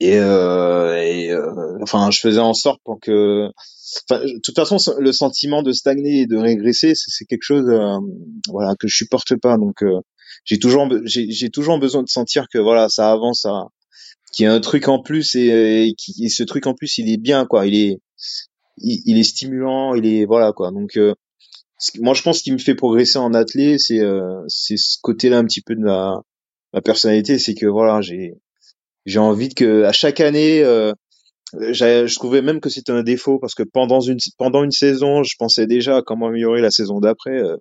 et, et enfin je faisais en sorte pour que, enfin de toute façon le sentiment de stagner et de régresser c'est quelque chose voilà que je supporte pas. Donc j'ai toujours j'ai toujours besoin de sentir que voilà ça avance à qui a un truc en plus et, qui ce truc en plus il est bien quoi. Il est il, est stimulant il est voilà quoi. Donc euh, moi je pense ce qui me fait progresser en athlète c'est euh, c'est ce côté là un petit peu de ma, ma personnalité c'est que voilà j'ai j'ai envie que à chaque année euh, je trouvais même que c'était un défaut parce que pendant une pendant une saison je pensais déjà à comment améliorer la saison d'après euh,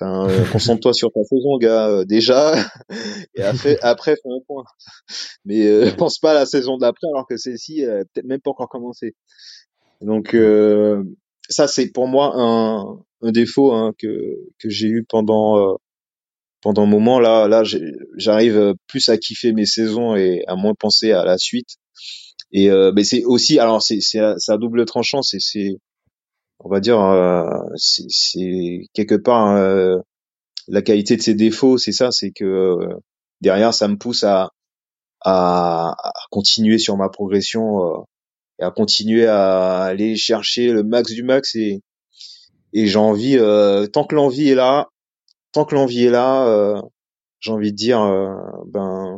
Enfin, euh, concentre-toi sur ta saison, gars, euh, déjà, et après, après, fais un point. Mais euh, pense pas à la saison d'après, alors que celle-ci, peut-être même pas encore commencé. Donc, ça, c'est pour moi un, un défaut hein, que que j'ai eu pendant pendant un moment. Là, là, j'arrive plus à kiffer mes saisons et à moins penser à la suite. Et mais c'est aussi, alors c'est c'est à double tranchant, c'est c'est on va dire, euh, c'est quelque part euh, la qualité de ses défauts, c'est ça, c'est que euh, derrière, ça me pousse à, à, continuer sur ma progression et à continuer à aller chercher le max du max et, et j'ai envie, tant que l'envie est là, tant que l'envie est là, j'ai envie de dire, ben,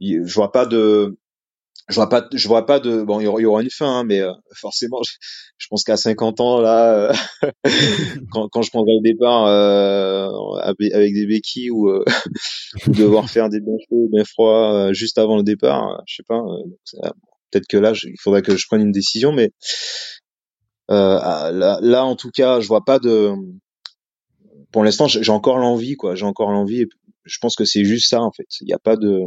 je vois pas de je vois pas je vois pas de bon il y aura une fin hein, mais euh, forcément je, pense qu'à 50 ans là euh, quand, quand je prendrai le départ euh, avec des béquilles ou, devoir faire des bains chauds bains froids juste avant le départ je sais pas peut-être que là il faudrait que je prenne une décision mais là, là en tout cas je vois pas de pour l'instant j'ai encore l'envie quoi. J'ai encore l'envie je pense que c'est juste ça en fait. Il n'y a pas de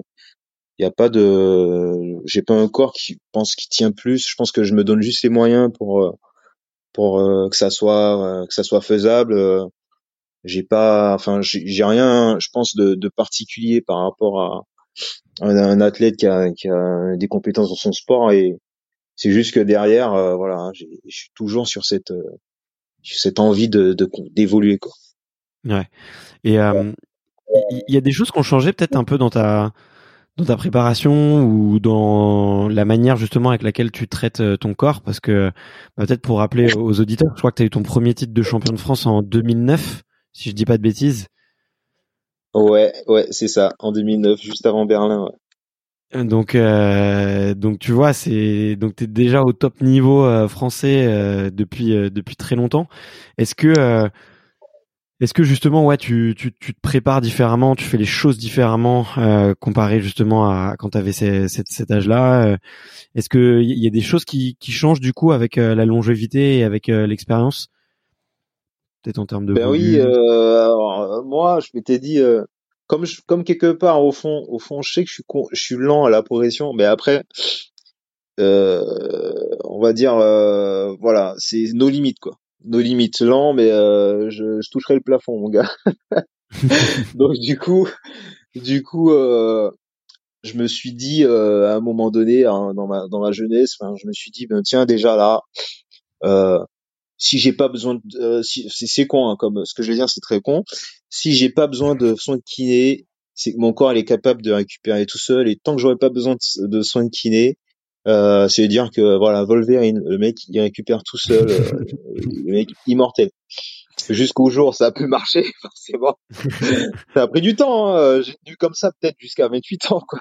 il y a pas de j'ai pas un corps qui pense qui tient plus. Je pense que je me donne juste les moyens pour euh, pour euh, que ça soit euh, que ça soit faisable. J'ai pas enfin j'ai rien je pense de, particulier par rapport à un, athlète qui a, qui a des compétences dans son sport et c'est juste que derrière voilà je suis toujours sur cette cette envie de d'évoluer quoi ouais et il y, a des choses qui ont changé peut-être un peu dans ta dans ta préparation ou dans la manière justement avec laquelle tu traites euh, ton corps? Parce que bah, peut-être pour rappeler aux auditeurs, je crois que tu as eu ton premier titre de champion de France en 2009 si je dis pas de bêtises. Ouais, ouais, c'est ça, en 2009 juste avant Berlin. Ouais. Donc euh, donc tu vois, c'est donc tu es déjà au top niveau euh, français depuis depuis très longtemps. Est-ce que est-ce que justement, ouais, tu, tu, tu, te prépares différemment, tu fais les choses différemment euh, comparé justement à quand tu avais cet âge-là euh, Est-ce que il y a des choses qui, qui changent du coup avec euh, la longévité et avec euh, l'expérience? Peut-être en termes de. Ben oui, alors, moi, je m'étais dit, comme je, comme quelque part au fond, au fond, je sais que je suis je suis lent à la progression, mais après, on va dire, voilà, c'est nos limites quoi nos limites lents, mais euh, je, je, toucherai le plafond, mon gars. Donc du coup, du coup, euh, je me suis dit euh, à un moment donné, hein, dans ma dans ma jeunesse, je me suis dit, ben tiens déjà là, euh, si j'ai pas besoin de, euh, si, c'est con, hein, comme ce que je vais dire, c'est très con. Si j'ai pas besoin de soins de kiné, c'est que mon corps il est capable de récupérer tout seul, et tant que j'aurai pas besoin de, de soins de kiné, euh, c'est dire que voilà Wolverine, le mec il récupère tout seul, euh, le mec immortel. Jusqu'au jour ça a pu marcher forcément. ça a pris du temps. Hein. J'ai tenu comme ça peut-être jusqu'à 28 ans quoi.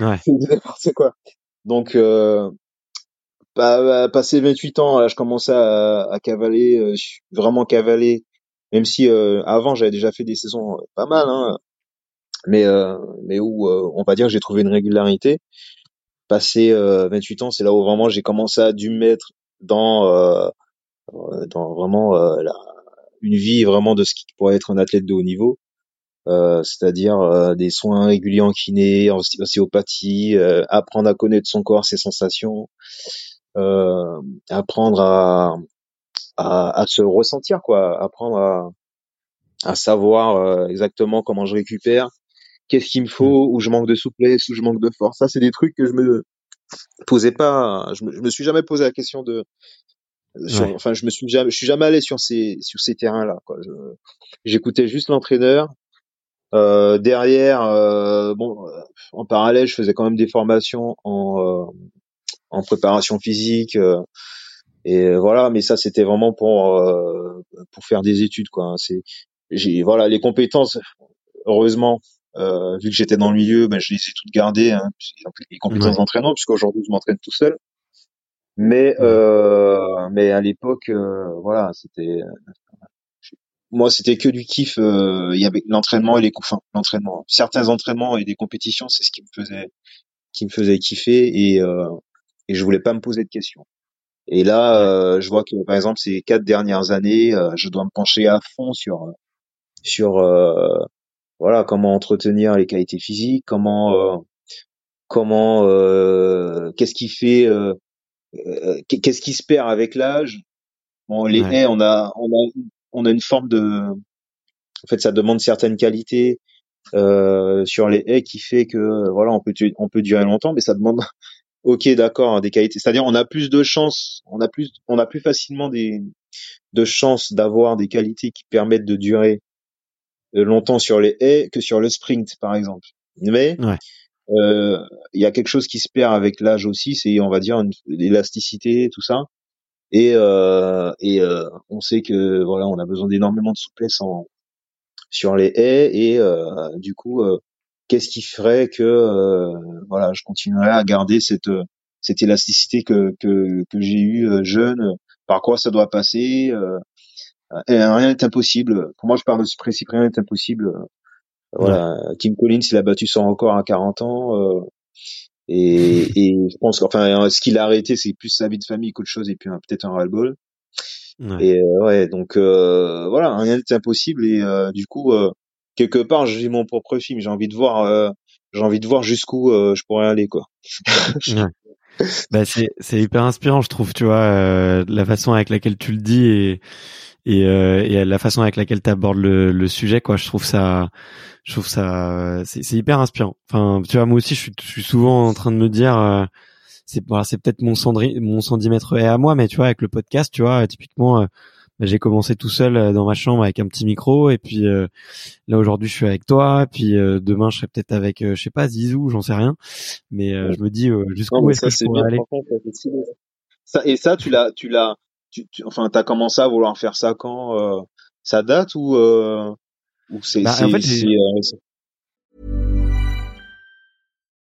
Ouais. c'est n'importe quoi. Donc euh, bah, passé 28 ans, là je commençais à, à cavaler, euh, vraiment cavaler. Même si euh, avant j'avais déjà fait des saisons pas mal, hein, mais mais où on va dire que j'ai trouvé une régularité passé 28 euh, ans, c'est là où vraiment j'ai commencé à dû me mettre dans euh, euh, dans vraiment la, une vie vraiment de ce qui pourrait être un athlète de haut niveau. Euh, c'est-à-dire des soins réguliers en kiné, en ostéopathie, euh, apprendre à connaître son corps, ses sensations, euh, apprendre à, à, à, se ressentir, quoi, apprendre à, à savoir exactement comment je récupère, qu'est-ce qu'il me faut, où je manque de souplesse, où je manque de force. Ça, c'est des trucs que je me posais pas, je me, me suis jamais posé la question de, enfin, je me suis jamais, je suis jamais allé sur ces, sur ces terrains-là, quoi. J'écoutais juste l'entraîneur. Euh, derrière, euh, bon, euh, en parallèle, je faisais quand même des formations en, euh, en préparation physique. Euh, et voilà, mais ça, c'était vraiment pour, pour faire des études, quoi. C'est, j'ai, voilà, les compétences, heureusement, euh, vu que j'étais dans le milieu, ben, je les ai toutes gardées, hein, les compétences d'entraînement, puisqu'aujourd'hui je m'entraîne tout seul. Mais euh, mais à l'époque, euh, voilà, c'était moi c'était que du kiff. Euh, il y avait l'entraînement et les enfin l'entraînement, certains entraînements et des compétitions, c'est ce qui me faisait qui me faisait kiffer et euh, et je voulais pas me poser de questions. Et là, je vois que par exemple ces quatre dernières années, je dois me pencher à fond sur sur voilà comment entretenir les qualités physiques, comment euh, comment euh, qu'est-ce qui fait euh, qu'est-ce qui se perd avec l'âge. Bon, les haies, on a on a on a une forme de en fait ça demande certaines qualités sur les haies qui fait que voilà on peut on peut durer longtemps mais ça demande ok d'accord des qualités c'est-à-dire on a plus de chances on a plus on a plus facilement des de chances d'avoir des qualités qui permettent de durer longtemps sur les haies que sur le sprint, par exemple. Mais euh, il y a quelque chose qui se perd avec l'âge aussi, c'est on va dire l'élasticité, tout ça. Et, euh, et euh, on sait que voilà, on a besoin d'énormément de souplesse en, sur les haies et du coup, qu'est-ce qui ferait que voilà, je continuerais à garder cette cette élasticité que que, que j'ai eu jeune? Par quoi ça doit passer et Rien n'est impossible. Pour moi, je parle de ce principe, rien n'est impossible. Voilà, Kim Collins, il a battu son record à 40 ans. Et, et je pense qu'enfin, ce qu'il a arrêté, c'est plus sa vie de famille qu'autre chose, et puis peut-être un ras-le-bol. Ouais. Et euh, ouais, donc euh, voilà, rien n'est impossible. Et euh, du coup, quelque part, j'ai mon propre film. J'ai envie de voir, j'ai envie de voir jusqu'où je pourrais aller, quoi. ouais. Bah, c'est c'est hyper inspirant, je trouve. Tu vois, la façon avec laquelle tu le dis et et, et la façon avec laquelle tu abordes le, le sujet, quoi. Je trouve ça je trouve ça c'est hyper inspirant. Enfin, tu vois, moi aussi, je suis, je suis souvent en train de me dire, euh, c'est voilà, c'est peut-être mon mon centimètre est à moi, mais tu vois, avec le podcast, tu vois, typiquement, euh, j'ai commencé tout seul euh, dans ma chambre avec un petit micro, et puis là aujourd'hui, je suis avec toi, et puis demain, je serai peut-être avec, je sais pas, Zizou, j'en sais rien, mais je me dis jusqu'où est-ce que je pourrais aller? Ça, et ça, tu l'as, tu l'as, tu, tu, enfin, t'as commencé à vouloir faire ça quand ça date ou bah, en fait, euh,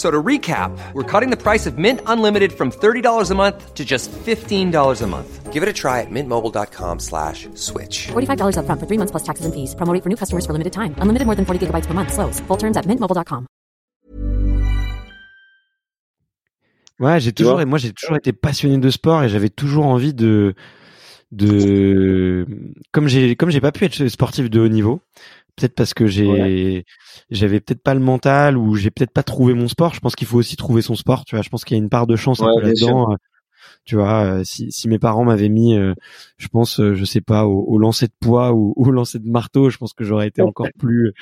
So to recap, we're cutting the price of Mint Unlimited from $30 a month to just $15 a month. Give it a try at mintmobile.com slash switch. $45 up front for three months plus taxes and fees. Promo for new customers for limited time. Unlimited more than 40 gigabytes per month. Slows. Full terms at mintmobile.com. Ouais, j'ai toujours, moi j'ai toujours été passionné de sport et j'avais toujours envie de, de, comme j'ai, comme j'ai pas pu être sportif de haut niveau, peut-être parce que j'ai j'avais peut-être pas le mental ou j'ai peut-être pas trouvé mon sport. Je pense qu'il faut aussi trouver son sport tu vois. Je pense qu'il y a une part de chance un peu là-dedans euh, tu vois euh, si, si mes parents m'avaient mis euh, je pense je sais pas au, au, lancer de poids ou au lancer de marteau je pense que j'aurais été encore plus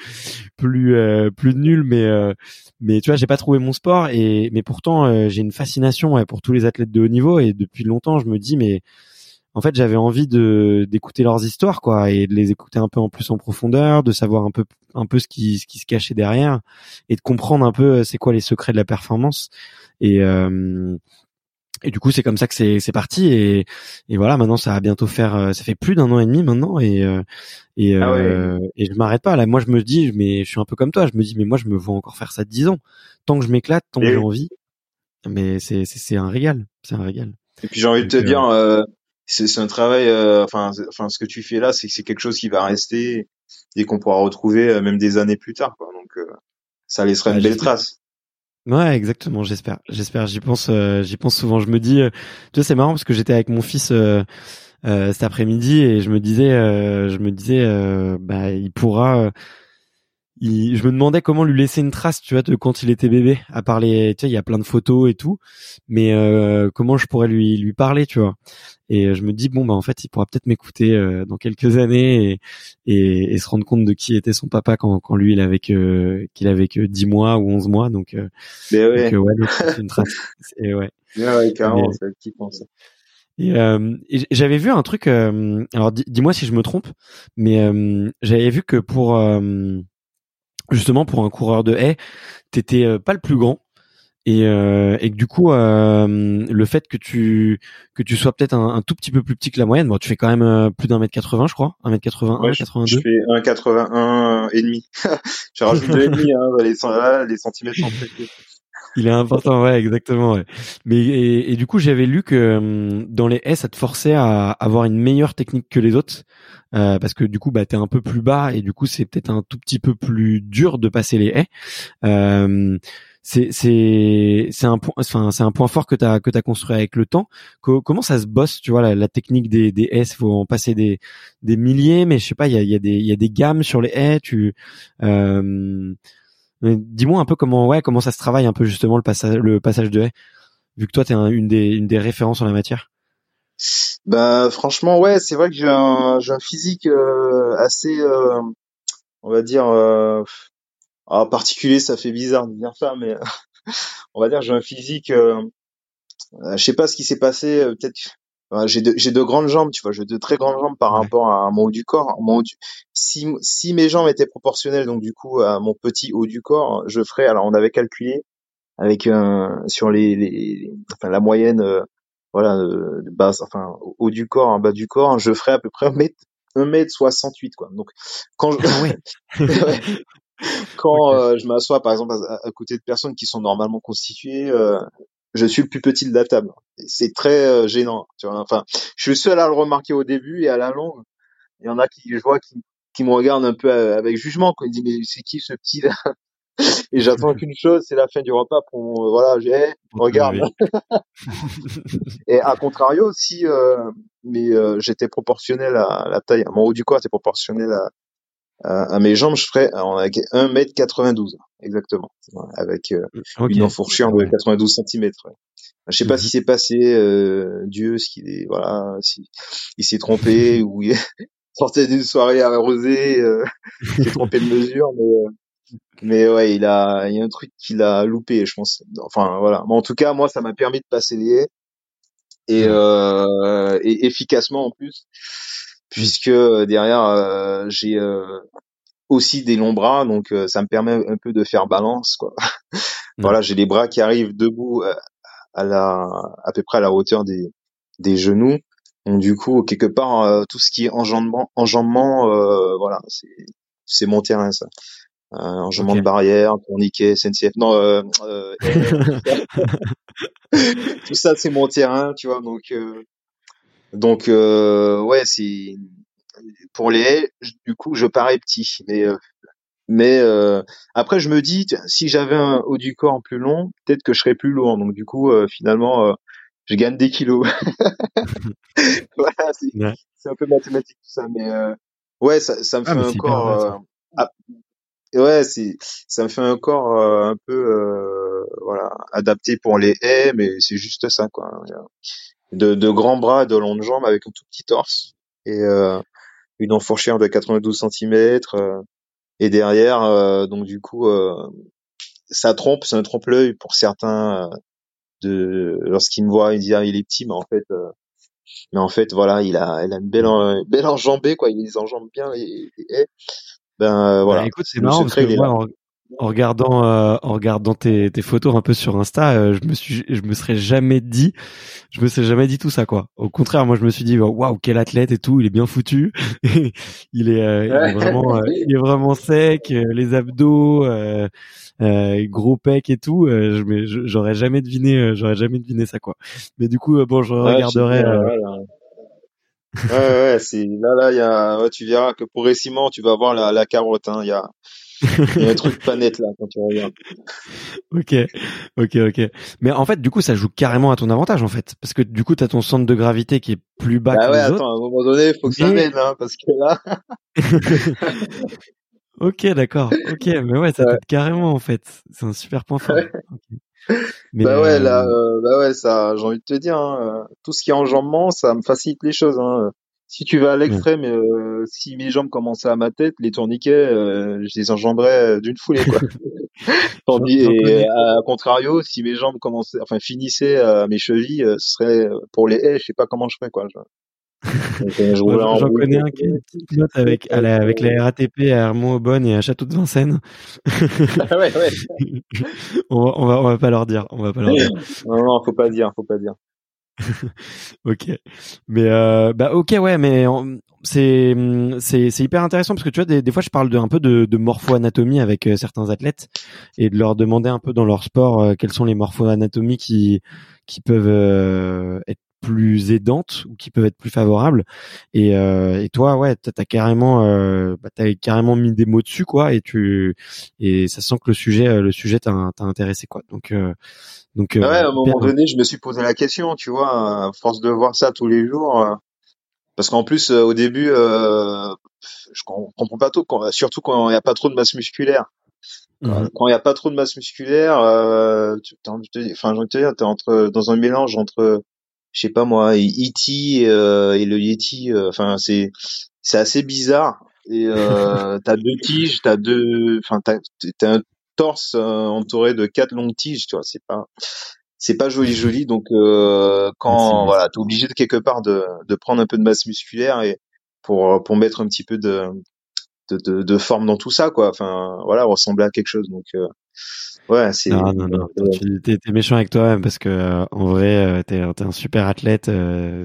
plus plus nul. Mais mais tu vois j'ai pas trouvé mon sport et mais pourtant j'ai une fascination pour tous les athlètes de haut niveau et depuis longtemps je me dis mais en fait j'avais envie de d'écouter leurs histoires quoi et de les écouter un peu en plus en profondeur de savoir un peu un peu ce qui ce qui se cachait derrière et de comprendre un peu euh, c'est quoi les secrets de la performance. Et euh, et du coup c'est comme ça que c'est c'est parti et et voilà maintenant ça va bientôt faire euh, ça fait plus d'un an et demi maintenant et et ah et je m'arrête pas là. Moi je me dis mais je suis un peu comme toi je me dis mais moi je me vois encore faire ça dix ans. Tant que je m'éclate tant que j'ai envie. Mais c'est c'est un régal c'est un régal. Et puis j'ai envie de te dire c'est un travail euh, enfin enfin ce que tu fais là c'est c'est quelque chose qui va rester et qu'on pourra retrouver euh, même des années plus tard quoi. Donc euh, ça laissera une belle trace. Ouais exactement j'espère. J'espère j'y pense j'y pense souvent. Je me dis tu vois c'est marrant parce que j'étais avec mon fils cet après-midi et je me disais je me disais bah il pourra je me demandais comment lui laisser une trace, tu vois, de quand il était bébé. À parler, tu sais, il y a plein de photos et tout, mais euh, comment je pourrais lui lui parler, tu vois. Et je me dis bon bah en fait, il pourra peut-être m'écouter euh, dans quelques années et, et, se rendre compte de qui était son papa quand quand lui il avait que qu'il avait que 10 mois ou 11 mois, donc. Euh, mais ouais. Donc, ouais, une trace. Et ouais. Ouais, carrément, c'est qui pense. Et, euh, j'avais vu un truc. alors, dis-moi si je me trompe, mais j'avais vu que pour justement pour un coureur de haie, t'étais euh, pas le plus grand et, euh, et que du coup euh, le fait que tu que tu sois peut-être un, tout petit peu plus petit que la moyenne, bon tu fais quand même euh, plus d'un mètre 80 je crois, un mètre 81, ouais, 82. Je fais un 81 et demi. J'ai rajouté deux et demi hein, les, les centimètres sont il est important, ouais, exactement. Ouais. Mais et, et, du coup, j'avais lu que hum, dans les haies, ça te forçait à avoir une meilleure technique que les autres, euh, parce que du coup, bah, t'es un peu plus bas et du coup, c'est peut-être un tout petit peu plus dur de passer les haies. Euh, c'est c'est c'est un point enfin c'est un point fort que tu as que tu construit avec le temps comment ça se bosse tu vois la, la technique des des haies faut en passer des des milliers mais je sais pas il y a il y a des il y a des gammes sur les haies tu euh, Dis-moi un peu comment ouais comment ça se travaille un peu justement le passage le passage de haie vu que toi tu es une des une des références en la matière. Bah franchement ouais c'est vrai que j'ai un j'ai un physique euh, assez euh, on va dire euh, particulier ça fait bizarre de dire ça mais on va dire j'ai un physique euh, je sais pas ce qui s'est passé peut-être j'ai de, j'ai de grandes jambes, tu vois, j'ai de très grandes jambes par rapport à mon haut du corps. Mon si, si mes jambes étaient proportionnelles, donc du coup à mon petit haut du corps, je ferais. Alors on avait calculé avec sur les, les enfin la moyenne, euh, voilà, euh, base, enfin haut du corps, bas du corps, je ferais à peu près un mètre, un mètre 68 quoi. Donc quand je, ah quand euh, je m'assois par exemple à, côté de personnes qui sont normalement constituées, je suis le plus petit de la table. C'est très euh, gênant. Tu vois. Enfin, je suis seul à le remarquer au début et à la longue, il y en a qui, je vois, qui, qui me regardent un peu euh, avec jugement. Quand ils disent mais c'est qui ce petit là Et j'attends qu'une chose, c'est la fin du repas pour euh, voilà, j'ai regarde. et à contrario, si mais j'étais proportionnel à la taille, mon haut du corps était proportionnel à, à, mes jambes, je ferais avec 1m92 exactement, avec euh, une enfourchure de 92 cm. Je sais pas mhm. si c'est passé, euh, Dieu, ce qu'il est, voilà, si il s'est trompé ou il sortait d'une soirée arrosée, euh, il s'est trompé de mesure, mais euh, mais ouais, il a, il y a un truc qu'il a loupé, je pense. Enfin voilà, mais en tout cas, moi, ça m'a permis de passer les et, euh, et efficacement en plus puisque derrière euh, j'ai euh, aussi des longs bras, donc euh, ça me permet un peu de faire balance. Quoi. voilà, j'ai les bras qui arrivent debout à la à peu près à la hauteur des des genoux. Donc du coup, quelque part, tout ce qui est enjambement, enjambement, voilà, c'est c'est mon terrain ça. Euh, enjambement de barrière, tourniquet, SNCF. Non, euh, tout ça c'est mon terrain, tu vois. Donc donc ouais, c'est pour les haies, du coup, je parais petit. Mais euh, mais euh, après, je me dis, si j'avais un haut du corps plus long, peut-être que je serais plus lourd. Donc du coup, euh, finalement, je gagne des kilos. voilà, c'est un peu mathématique tout ça, mais ouais, ça, ça me ah, fait un corps. Ah, ouais, c'est ça me fait un corps un peu voilà adapté pour les haies, mais c'est juste ça quoi. De, de grands bras, de longues jambes avec un tout petit torse et euh, une enfourchure de 92 cm euh, et derrière euh, donc du coup euh, ça trompe c'est un trompe l'œil pour certains de lorsqu'ils me voient ils disent ah, il est petit mais en fait mais en fait voilà il a elle a une belle belle enjambée quoi il les enjambe bien et, ben voilà. Bah, écoute c'est marrant parce que moi, en regardant euh, en regardant tes, tes photos un peu sur Insta, euh, je me suis je me serais jamais dit je me serais jamais dit tout ça quoi. Au contraire, moi je me suis dit waouh quel athlète et tout, il est bien foutu. il, est, euh, il est vraiment il est vraiment sec, les abdos gros pec et tout, je j'aurais jamais deviné j'aurais jamais deviné ça quoi. Mais du coup bon, je regarderai ouais, ouais, c'est là, là, il y a, ouais, tu verras que progressivement, tu vas voir la, la carotte. Hein, il y a, il y a un truc pas net là quand tu regardes. ok, ok, ok. Mais en fait, du coup, ça joue carrément à ton avantage en fait, parce que du coup, t'as ton centre de gravité qui est plus bas bah que ouais, les attends, autres. à un moment donné, il faut que ça mène, hein, parce que là. ok, d'accord. Ok, mais ouais, ça t'aide carrément en fait. C'est un super point fort. Mais bah ouais, là, euh, euh, bah ouais, ça, j'ai envie de te dire, hein, euh, tout ce qui est enjambement, ça me facilite les choses. Hein. Si tu vas à l'extrême, euh, si mes jambes commençaient à ma tête, les tourniquets, euh, je les enjamberais d'une foulée, quoi. Tandis, et à, contrario, si mes jambes commençaient, enfin, finissaient à mes chevilles, ce serait pour les haies, je sais pas comment je ferais, quoi. J'en connais un qui petite avec, à la, avec la RATP à Hermont-Aubonne et à Château de Vincennes. ouais, ouais. on, va, on, va, on va pas leur dire. On va pas leur dire. non, non, faut pas dire, faut pas dire. ok, mais euh, bah ok ouais, mais c'est c'est c'est hyper intéressant parce que tu vois des, fois je parle de un peu de, de morpho-anatomie avec euh, certains athlètes et de leur demander un peu dans leur sport euh, quelles sont les morpho-anatomies qui qui peuvent euh, être plus aidantes ou qui peuvent être plus favorables. Et, euh, et toi ouais t'as as carrément euh, bah, t'as carrément mis des mots dessus quoi et tu et ça sent que le sujet le sujet t'a intéressé quoi. Donc euh, donc euh, ouais à un moment donné je me suis posé la question tu vois à force de voir ça tous les jours euh, parce qu'en plus au début je comprends pas tout surtout quand il n'y a pas trop de masse musculaire. Mmh quand il n'y a pas trop de masse musculaire euh, tu as envie de te dire enfin j'ai envie de te dire t'es entre dans un mélange entre je sais pas moi, E.T. Euh, et le Yeti. Euh, enfin, c'est c'est assez bizarre. Et euh, t'as deux tiges, t'as deux, enfin t'as t'as un torse euh, entouré de quatre longues tiges, tu vois. C'est pas c'est pas joli joli. Donc euh, quand voilà, t'es obligé de quelque part de, de prendre un peu de masse musculaire et pour pour mettre un petit peu de de, de, de forme dans tout ça quoi. Enfin voilà, ressembler à quelque chose. Donc euh, Ouais, c'est. Non, non, non. Tu t'es, méchant avec toi-même parce que euh, en vrai, euh, t'es, t'es un super athlète. Euh,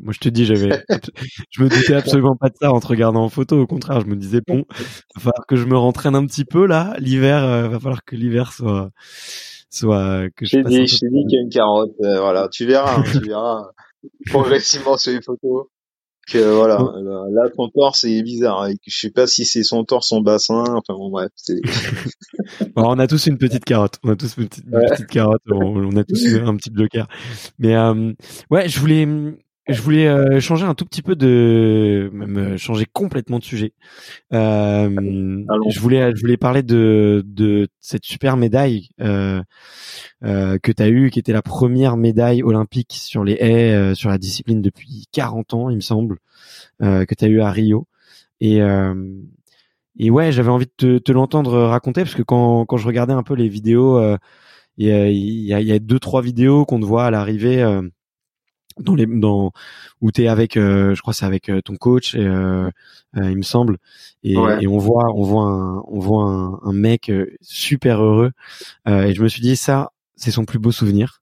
moi, je te dis, j'avais, je me doutais absolument pas de ça en te regardant en photo. Au contraire, je me disais bon, va falloir que je me rentraîne un petit peu là. L'hiver, va falloir que l'hiver soit, soit que je. Je dit, je dit qu'il y a une carotte. voilà, tu verras, hein, tu verras progressivement sur les photos que voilà, là ton torse c'est bizarre. Je sais pas si c'est son torse, son bassin. Enfin bon bref. on a tous une petite carotte. On a tous une petite, carotte. On, a tous un petit bloqueur. Mais euh, ouais, je voulais. Je voulais euh, changer un tout petit peu de, même euh, changer complètement de sujet. Euh, je voulais, je voulais parler de de cette super médaille euh, euh, que tu as eue, qui était la première médaille olympique sur les haies, sur la discipline depuis 40 ans, il me semble, que tu as eu à Rio. Et et ouais, j'avais envie de te, te l'entendre raconter parce que quand quand je regardais un peu les vidéos, il y a, il y a deux trois vidéos qu'on te voit à l'arrivée dans les dans où t'es avec euh, je crois c'est avec euh, ton coach et, euh, il me semble. Et, et, on voit on voit un on voit un, un mec super heureux. Et je me suis dit ça c'est son plus beau souvenir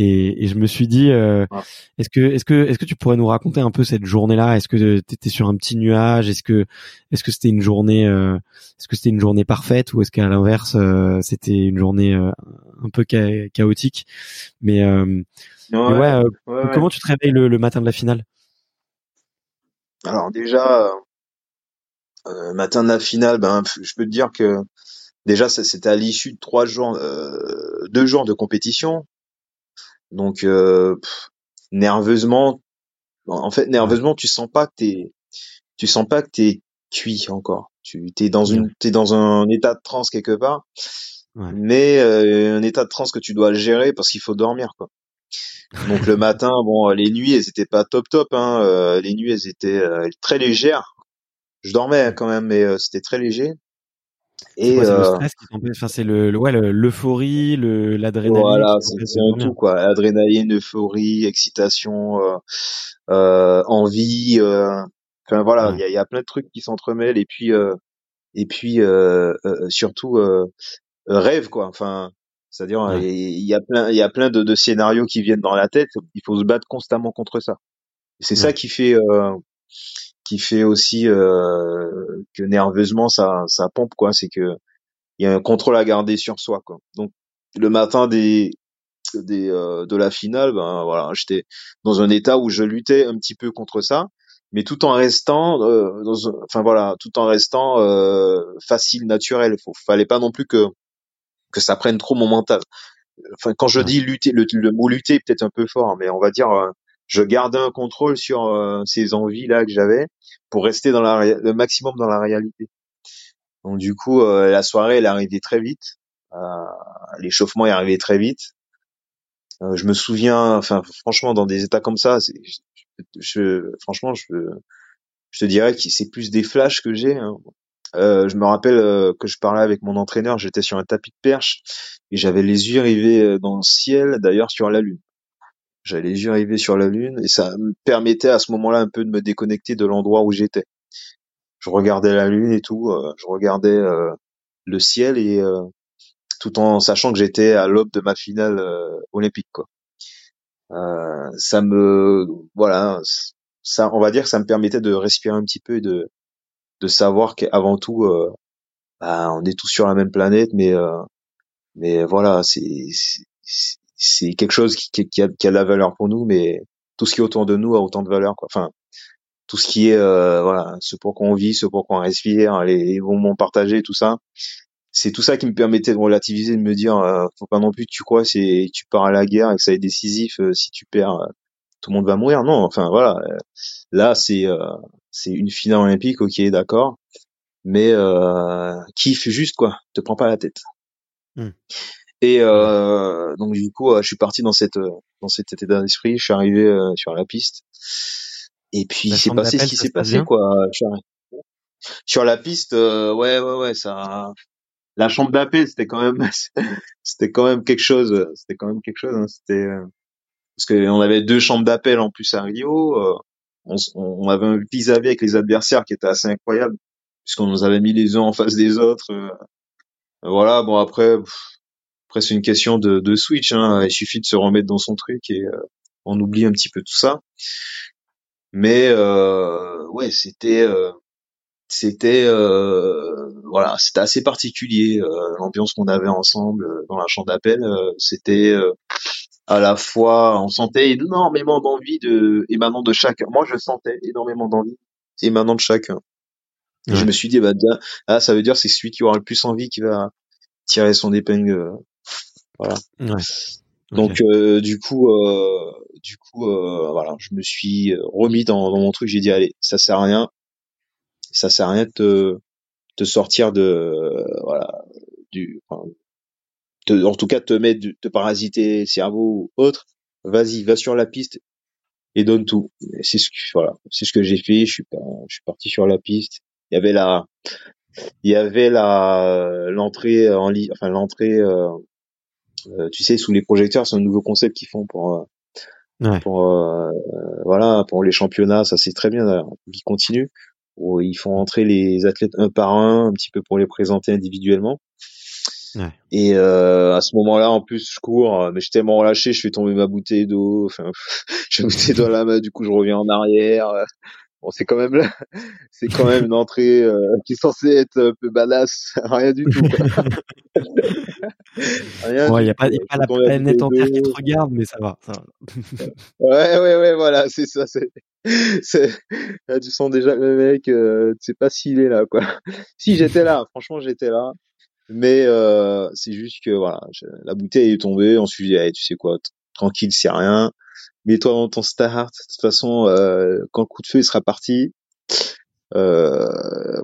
et, et je me suis dit est-ce que est-ce que est-ce que tu pourrais nous raconter un peu cette journée là est-ce que t'étais sur un petit nuage? Est-ce que est-ce que c'était une journée est-ce que c'était une journée parfaite? Ou est-ce qu'à l'inverse c'était une journée un peu chaotique? Mais Ouais, euh, comment tu te réveilles le, matin de la finale? Alors déjà, euh, matin de la finale, ben je peux te dire que déjà c'était à l'issue de trois jours, euh, deux jours de compétition. Donc nerveusement, en fait nerveusement, tu sens pas que t'es, tu sens pas que t'es cuit encore. Tu t'es dans une, t'es dans un état de transe quelque part, mais un état de transe que tu dois gérer parce qu'il faut dormir quoi. Donc le matin, bon, les nuits, elles étaient pas top top. Hein. Euh, les nuits, elles étaient euh, très légères. Je dormais quand même, mais euh, c'était très léger. Et c'est le stress qui enfin c'est le, ouais l'euphorie, le l'adrénaline. Voilà, c'est un tout quoi. Adrénaline, euphorie, excitation, euh, envie. Enfin voilà, il y, a, y, a, plein de trucs qui s'entremêlent et puis et puis surtout rêve quoi. Enfin c'est-à-dire, il y a plein, il y a plein de, de, scénarios qui viennent dans la tête. Il faut se battre constamment contre ça. C'est ça qui fait, euh, qui fait aussi euh, que nerveusement ça, ça pompe quoi. C'est que il y a un contrôle à garder sur soi quoi. Donc le matin des, des euh, de la finale, ben voilà, j'étais dans un état où je luttais un petit peu contre ça, mais tout en restant, euh, dans, enfin voilà, tout en restant euh, facile, naturel. Faut, fallait pas non plus que que ça prenne trop mon mental. Enfin, quand je dis lutter, le, mot lutter est peut-être un peu fort, mais on va dire, euh, je gardais un contrôle sur euh, ces envies là que j'avais pour rester dans la le maximum dans la réalité. Donc du coup, euh, la soirée elle est arrivée très vite, l'échauffement est arrivé très vite. je me souviens, enfin franchement, dans des états comme ça, je, franchement, je, je te dirais que c'est plus des flashs que j'ai. Hein. Euh, je me rappelle euh, que je parlais avec mon entraîneur, j'étais sur un tapis de perche et j'avais les yeux rivés euh, dans le ciel, d'ailleurs sur la lune. J'avais les yeux rivés sur la lune et ça me permettait à ce moment-là un peu de me déconnecter de l'endroit où j'étais. Je regardais la lune et tout, je regardais le ciel et tout en sachant que j'étais à l'aube de ma finale olympique quoi. ça me voilà, ça on va dire que ça me permettait de respirer un petit peu et de de savoir qu'avant tout, euh, bah, on est tous sur la même planète, mais euh, mais voilà, c'est c'est quelque chose qui, qui, a, qui a de la valeur pour nous, mais tout ce qui est autour de nous a autant de valeur. Quoi. Enfin, tout ce qui est euh, voilà, ce pour quoi on vit, ce pour quoi on respire, les, les moments partagés, tout ça. C'est tout ça qui me permettait de relativiser, de me dire, euh, faut pas non plus tu crois c'est tu pars à la guerre et que ça est décisif. Euh, si tu perds, tout le monde va mourir. Non, enfin voilà. Là, c'est c'est une finale olympique, ok, d'accord, mais euh, kiffe juste quoi, te prends pas la tête. Hmm. Et euh, donc du coup, je suis parti dans cette dans cet état d'esprit. Je suis arrivé euh, sur la piste. Et puis c'est passé ce qui s'est passé quoi. Sur la piste, euh, ouais ouais ouais, ça la chambre d'appel, c'était quand même, c'était quand même quelque chose. C'était quand même quelque chose. Hein. C'était parce qu'on avait deux chambres d'appel en plus à Rio. On, on, avait un vis-à-vis avec les adversaires qui était assez incroyable puisqu'on nous avait mis les uns en face des autres. voilà. Bon après, après c'est une question de, de switch. Hein. Il suffit de se remettre dans son truc et on oublie un petit peu tout ça. Mais euh, ouais, c'était euh, c'était euh, voilà, c'était assez particulier l'ambiance qu'on avait ensemble dans la chambre d'appel. c'était à la fois, on sentait énormément d'envie de émanant de chacun. Moi, je sentais énormément d'envie émanant de chacun. Je me suis dit, bah, ah, ça veut dire c'est celui qui aura le plus envie qui va tirer son épingle. Voilà. Ouais. Donc euh, du coup, euh, du coup, euh, voilà, je me suis remis dans, dans mon truc. J'ai dit allez, ça sert à rien, ça sert à rien de te, te sortir de voilà du, enfin, en tout cas te mettre, de te parasiter cerveau ou autre. Vas-y, va sur la piste et donne tout. C'est ce que voilà, c'est ce que j'ai fait. Je suis pas, je suis parti sur la piste. Il y avait la, il y avait la l'entrée en ligne, enfin l'entrée euh, tu sais, sous les projecteurs, c'est un nouveau concept qu'ils font pour euh, pour euh, voilà pour les championnats. Ça c'est très bien d'ailleurs. Ils continuent. Où ils font entrer les athlètes un par un, un petit peu pour les présenter individuellement. Ouais. Et euh, à ce moment-là, en plus, je cours, mais je suis tellement relâché, je fais tomber ma bouteille d'eau. Enfin, ma bouteille d'eau à la main, du coup, je reviens en arrière. Bon, c'est quand même là, c'est quand même une entrée euh, qui est censée être un peu badass, rien du tout. Il n'y a pas, y a pas la planète entière qui te regarde, mais ça va. Ça va. ouais, ouais, ouais, voilà, c'est ça. C'est, c'est, là, tu sens déjà le mec, euh, tu sais pas s'il est là, quoi. si j'étais là, franchement, j'étais là. Mais euh, c'est juste que voilà, la bouteille est tombée. Ensuite, hey, tu sais quoi, tranquille, c'est rien mets-toi dans ton start. De toute façon, euh, quand le coup de feu il sera parti, euh,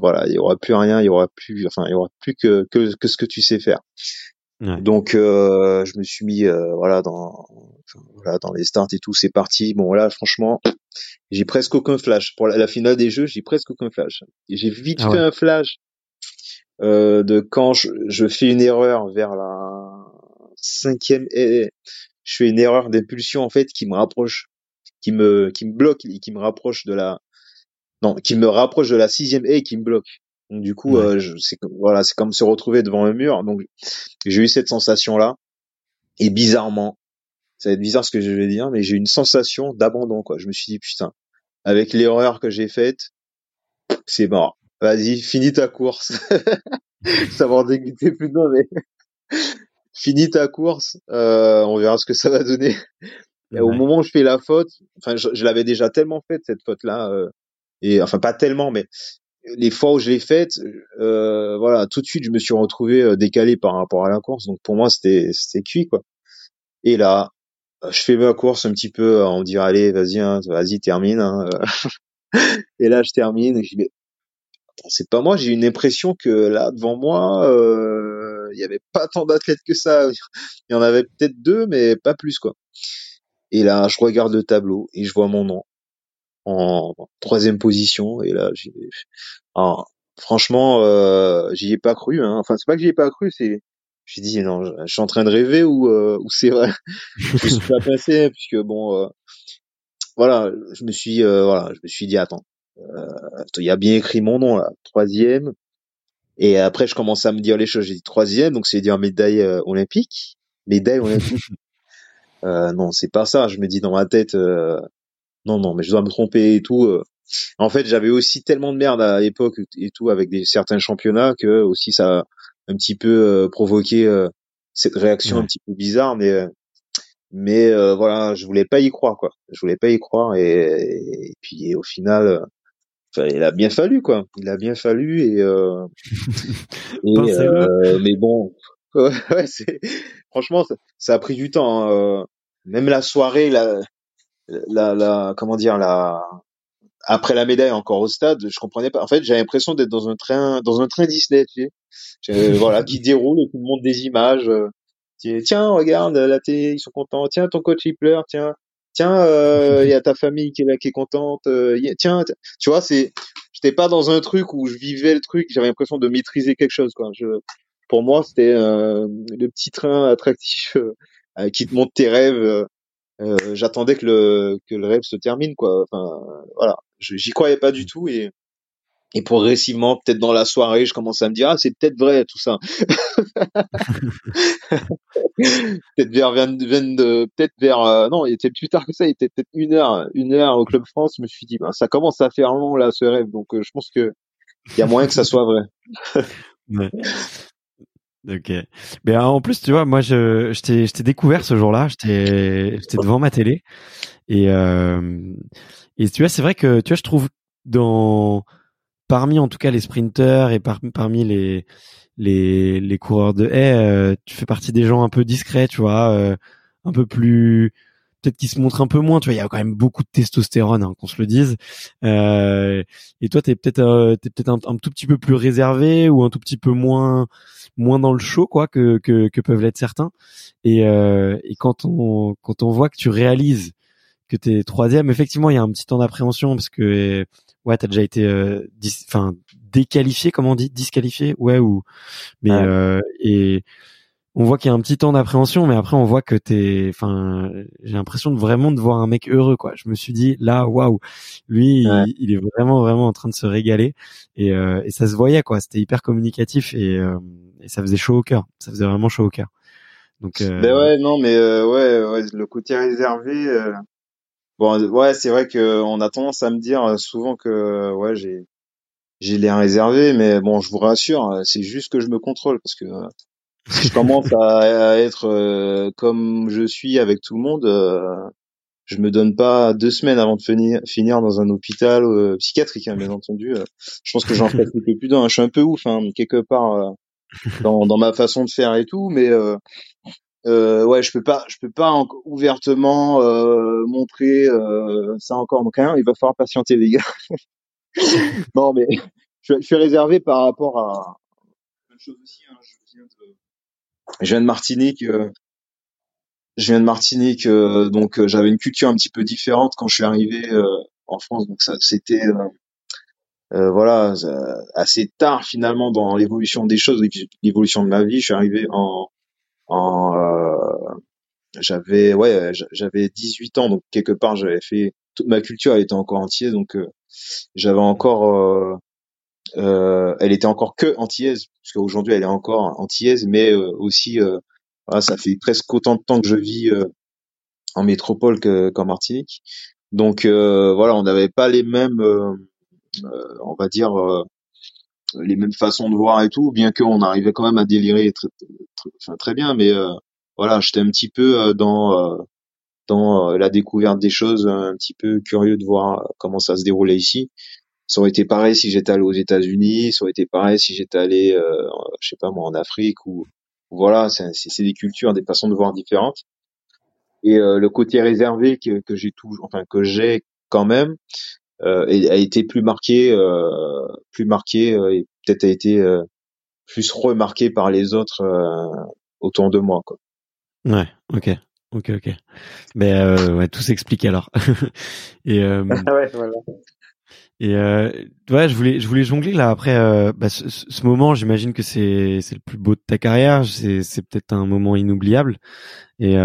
voilà, il y aura plus rien, il y aura plus, enfin, il y aura plus que que, que ce que tu sais faire. Donc, euh, je me suis mis, euh, voilà, dans, voilà, dans les starts et tout, c'est parti. Bon, là, franchement, j'ai presque aucun flash pour la, finale des jeux. J'ai presque aucun flash. J'ai vite ah fait un flash euh, de quand je, je, fais une erreur vers la cinquième je fais une erreur d'impulsion en fait qui me rapproche, qui me qui me bloque et qui me rapproche de la non, qui me rapproche de la sixième et qui me bloque. Donc du coup, euh, c'est voilà, c'est comme se retrouver devant un mur. Donc j'ai eu cette sensation là et bizarrement, ça va être bizarre ce que je vais dire, mais j'ai eu une sensation d'abandon quoi. Je me suis dit putain, avec l'erreur que j'ai faite, c'est mort. Vas-y, finis ta course. ça va en dégoûter plus de mais finis ta course, euh, on verra ce que ça va donner. Et au moment où je fais la faute, enfin, je, l'avais déjà tellement faite cette faute-là, euh, et enfin pas tellement, mais les fois où je l'ai faite, euh, voilà, tout de suite je me suis retrouvé euh, décalé par rapport à la course, donc pour moi c'était c'était cuit quoi. Et là, je fais ma course un petit peu, on me dit allez vas-y, hein, vas-y termine. Hein. et là je termine, et je dis mais c'est pas moi, j'ai une impression que là devant moi, euh, il y avait pas tant d'athlètes que ça. Il y en avait peut-être deux, mais pas plus quoi. Et là, je regarde le tableau et je vois mon nom en troisième position. Et là, j'ai, franchement, euh, j'y ai pas cru. Hein. Enfin, c'est pas que j'y ai pas cru, c'est j'ai dit non, je, suis en train de rêver ou euh, ou c'est vrai. je suis pas passé puisque bon, euh, voilà, je me suis voilà, je me suis dit attends, euh, il y a bien écrit mon nom là, troisième. Et après, je commence à me dire les choses. J'ai dit troisième, donc c'est dire médaille euh, olympique, médaille olympique. euh, non, c'est pas ça. Je me dis dans ma tête, euh, non, non, mais je dois me tromper et tout. En fait, j'avais aussi tellement de merde à l'époque et tout avec des certains championnats que aussi ça a un petit peu provoqué cette réaction un petit peu bizarre, mais mais voilà, je voulais pas y croire quoi. Je voulais pas y croire et, et puis au final il a bien fallu quoi. Il a bien fallu et, euh, euh, mais bon, ouais, franchement ça, a pris du temps. Hein. Euh, même la soirée, la, la, la, comment dire, la après la médaille encore au stade, je comprenais pas. En fait, j'avais l'impression d'être dans un train, dans un train Disney, tu sais, voilà, qui déroule et qui montre des images. Tiens, regarde la télé, ils sont contents. Tiens, ton coach il pleure. Tiens, tiens, euh, il y a ta famille qui est là, qui est contente. Euh, tiens, tu vois, c'est, j'étais pas dans un truc où je vivais le truc, j'avais l'impression de maîtriser quelque chose, quoi. Je, pour moi, c'était le petit train attractif qui te montre tes rêves. J'attendais que le que le rêve se termine, quoi. Enfin, voilà, j'y croyais pas du tout et et progressivement, peut-être dans la soirée, je commence à me dire ah c'est peut-être vrai tout ça. peut-être vers 22, peut-être vers euh, non, il était plus tard que ça, il était peut-être une heure, une heure au club France. Je me suis dit ben, ça commence à faire long là ce rêve, donc euh, je pense que il y a moyen que ça soit vrai. ouais. Ok. Mais en plus, tu vois, moi, je, je t'ai, je t'ai découvert ce jour-là. J'étais, devant ma télé et euh, et tu vois, c'est vrai que tu vois, je trouve dans parmi en tout cas les sprinteurs et parmi les les les coureurs de haie, euh, tu fais partie des gens un peu discrets, tu vois, euh, un peu plus peut-être qui se montrent un peu moins, tu vois, il y a quand même beaucoup de testostérone, hein, qu'on se le dise. Euh, et toi, t'es peut-être euh, t'es peut-être un, tout petit peu plus réservé ou un tout petit peu moins moins dans le show, quoi, que que, que peuvent l'être certains. Et et quand on quand on voit que tu réalises que t'es troisième, effectivement, il y a un petit temps d'appréhension parce que ouais, t'as déjà été, euh, enfin, déqualifié, comment on dit, disqualifié, ouais, ou, mais euh, et on voit qu'il y a un petit temps d'appréhension, mais après on voit que t'es, enfin, j'ai l'impression de vraiment de voir un mec heureux, quoi. Je me suis dit là, waouh, lui, il, est vraiment vraiment en train de se régaler et, euh, et ça se voyait, quoi. C'était hyper communicatif et, euh, et ça faisait chaud au cœur. Ça faisait vraiment chaud au cœur. Donc. Euh... Ben ouais, non, mais euh, ouais, ouais, le côté réservé. Bon, ouais, c'est vrai que on a tendance à me dire souvent que ouais, j'ai j'ai l'air réservé, mais bon, je vous rassure, c'est juste que je me contrôle parce que si je commence à, être euh, comme je suis avec tout le monde, euh, je me donne pas deux semaines avant de finir, finir dans un hôpital euh, psychiatrique, hein, bien entendu. je pense que j'en fais plus d'un. Je suis un peu ouf, hein, quelque part dans, dans ma façon de faire et tout, mais euh, ouais, je peux pas, je peux pas ouvertement euh, montrer euh, ça encore. Donc, hein, il va falloir patienter, les gars. non, mais je, suis réservé par rapport à une chose aussi. Hein, je, viens de, je viens de Martinique. Euh, je viens de Martinique, euh, donc euh, j'avais une culture un petit peu différente quand je suis arrivé en France. Donc ça, c'était voilà assez tard finalement dans l'évolution des choses, l'évolution de ma vie. Je suis arrivé en en euh, j'avais ouais j'avais 18 ans donc quelque part j'avais fait toute ma culture elle était encore entière donc euh, j'avais encore euh, euh, elle était encore que antillaise parce qu'aujourd'hui elle est encore antillaise mais aussi voilà, ça fait presque autant de temps que je vis en métropole qu'en Martinique donc voilà on n'avait pas les mêmes on va dire les mêmes façons de voir et tout, bien qu'on arrivait quand même à délirer très, très, bien, mais euh, voilà, j'étais un petit peu euh, dans euh, dans la découverte des choses, un petit peu curieux de voir comment ça se déroulait ici. Ça aurait été pareil si j'étais allé aux États-Unis, ça aurait été pareil si j'étais allé, je sais pas moi, en Afrique ou voilà, c'est des cultures, des façons de voir différentes. Et le côté réservé que, que j'ai tout, enfin que j'ai quand même, euh, a été plus marqué, euh, plus marqué euh, et peut-être a été plus remarqué par les autres autour de moi. Quoi. Ouais, ok. Ok, ok. Mais euh, ouais, tout s'explique alors. et euh, ouais, voilà. Et euh, ouais, je voulais, je voulais jongler là après bah, ce, ce, moment. J'imagine que c'est c'est le plus beau de ta carrière. C'est c'est peut-être un moment inoubliable. Et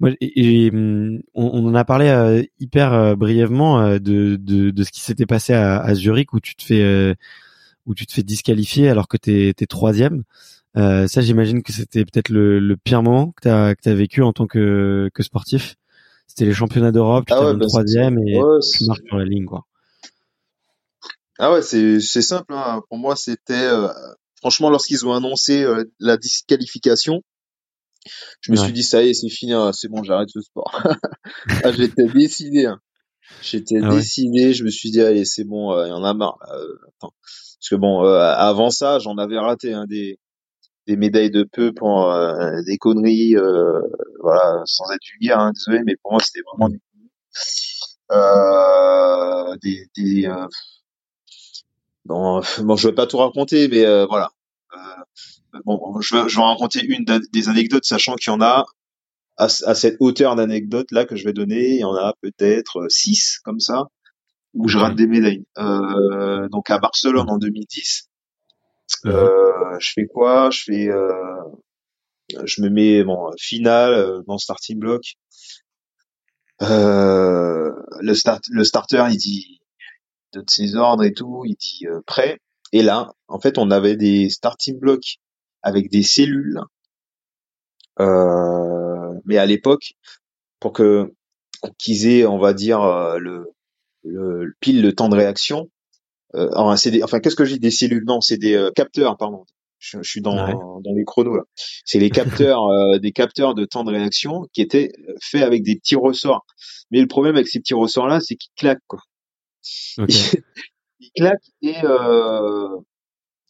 moi, et, hum, on, en a parlé euh, hyper euh, brièvement euh, de, de, de, ce qui s'était passé à, à, Zurich où tu te fais où tu te fais disqualifier alors que t'es es troisième. ça, j'imagine que c'était peut-être le, le, pire moment que t'as que as vécu en tant que, que sportif. C'était les championnats d'Europe, tu ah ouais, bah, troisième et tu marques sur la ligne, quoi. Ah ouais, c'est c'est simple. Hein. Pour moi, c'était franchement lorsqu'ils ont annoncé la disqualification je me suis dit, ça y est, c'est fini, hein, c'est bon, j'arrête ce sport. ah, j'étais décidé. Hein. J'étais ah décidé, je me suis dit, allez, c'est bon, euh, il y en a marre. Euh, Parce que bon, euh, avant ça, j'en avais raté hein, des, des médailles de peu pour des conneries, voilà, sans être vulgaire, hein, désolé, mais pour moi, c'était vraiment des euh, des, des bon, bon, je vais pas tout raconter, mais voilà. Bon, je vais, je vais raconter une des anecdotes, sachant qu'il y en a à, à cette hauteur d'anecdotes là que je vais donner, il y en a peut-être six comme ça où je rate des médailles. Euh, donc à Barcelone en 2010, Mhm. Euh, je fais quoi? Je fais, euh, je me mets bon finale euh, dans starting block. Euh, le start, le starter, il dit de ses ordres et tout, il dit prêt. Et là, en fait, on avait des starting blocks avec des cellules. mais à l'époque, pour que qu'ils aient, on va dire, le, le, pile le temps de réaction, euh, enfin, qu'est-ce que j'ai des cellules? Non, c'est des euh, capteurs, pardon. Je, suis dans, dans les chronos là. C'est les capteurs, euh, des capteurs de temps de réaction qui étaient faits avec des petits ressorts. Mais le problème avec ces petits ressorts là, c'est qu'ils claquent quoi. ils claquent et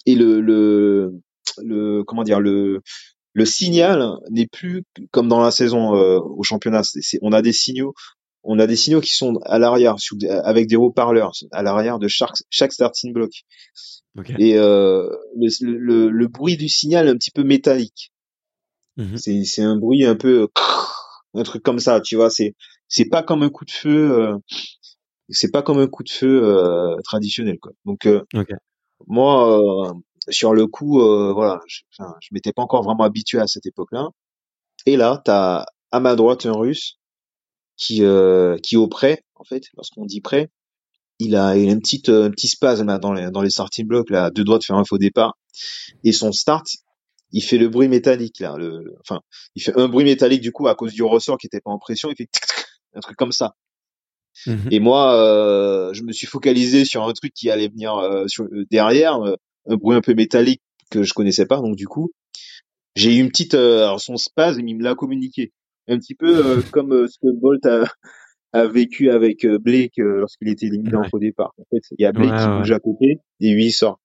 et le, le le comment dire le le signal n'est plus comme dans la saison au championnat. on a des signaux on a des signaux qui sont à l'arrière, avec des haut-parleurs, à l'arrière de chaque, chaque starting block. Et euh, le, le, bruit du signal est un petit peu métallique. Mhm. C'est un bruit un peu un truc comme ça, tu vois. C'est c'est pas comme un coup de feu. Euh, c'est pas comme un coup de feu euh, traditionnel, quoi. Donc euh, moi, sur le coup, voilà, je, je m'étais pas encore vraiment habitué à cette époque-là. Et là, t'as à ma droite un Russe qui euh, qui au prêt en fait lorsqu'on dit prêt il a, il a une petite un petit spasme dans les dans les starting blocks là deux doigts de faire un faux départ et son start il fait le bruit métallique là le, enfin il fait un bruit métallique du coup à cause du ressort qui était pas en pression il fait un truc comme ça mhm. et moi euh, je me suis focalisé sur un truc qui allait venir euh, sur, euh, derrière un bruit un peu métallique que je connaissais pas donc du coup j'ai eu une petite alors son spasme il me l'a communiqué un petit peu euh, comme euh, ce que Bolt a, a vécu avec euh, Blake lorsqu'il était éliminé en faux départ. En fait, il y a Blake qui bouge à côté et lui il sort.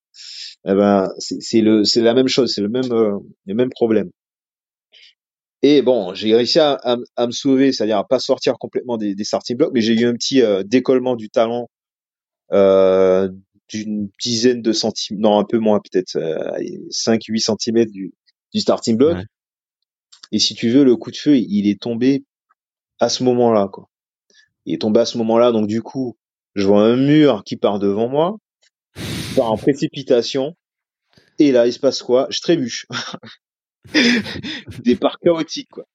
Eh ben, c'est le, c'est la même chose, c'est le même, le même problème. Et bon, j'ai réussi à, à, me sauver, c'est-à-dire à pas sortir complètement des, des starting blocks, mais j'ai eu un petit décollement du talon euh, d'une dizaine de centimètres, non un peu moins peut-être, 5-8 centimètres du, du starting block. Et si tu veux, le coup de feu, il est tombé à ce moment-là, quoi. Il est tombé à ce moment-là, donc du coup, je vois un mur qui part devant moi, part en précipitation, et là, il se passe quoi? Je trébuche. Départ chaotique, quoi.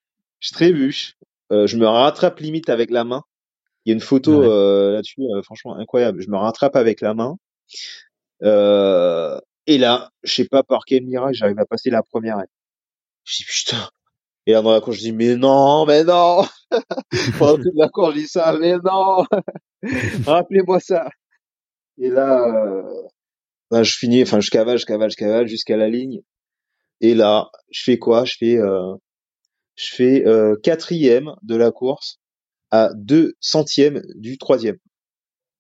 Je trébuche. Euh, je me rattrape limite avec la main. Il y a une photo euh, là-dessus, euh, franchement incroyable. Je me rattrape avec la main. Et là, je sais pas par quel miracle, j'arrive à passer la première. Je dis putain, et là, dans la cour, je dis, mais non, mais non! Pendant toute la cour, je dis ça, mais non! Rappelez-moi ça! Et là, euh, ben, je finis, enfin, je cavale, je cavale, je cavale jusqu'à la ligne. Et là, je fais quoi? Je fais, euh, je fais euh, quatrième de la course à deux centièmes du troisième.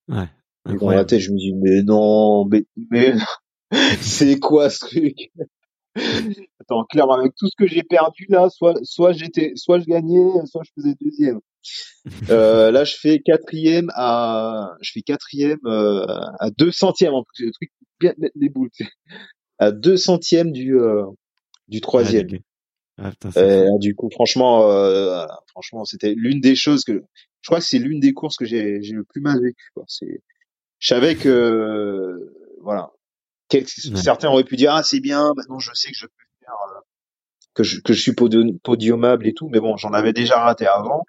Ouais. Et dans la tête, je me dis, mais non, mais, mais c'est quoi ce truc? Attends, clairement, avec tout ce que j'ai perdu là, soit, soit j'étais, soit je gagnais, soit je faisais deuxième. Euh, là, je fais quatrième à, je fais quatrième euh, à deux centièmes. En plus, le truc bien mettre les boules. À deux centièmes du euh, du troisième. Ah, du coup, franchement, euh, franchement, c'était l'une des choses que je crois que c'est l'une des courses que j'ai j'ai le plus mal vécu. C'est, je savais que voilà, Certains auraient pu dire ah c'est bien, maintenant je sais que je peux faire euh, que je que je suis podiumable et tout, mais bon j'en avais déjà raté avant.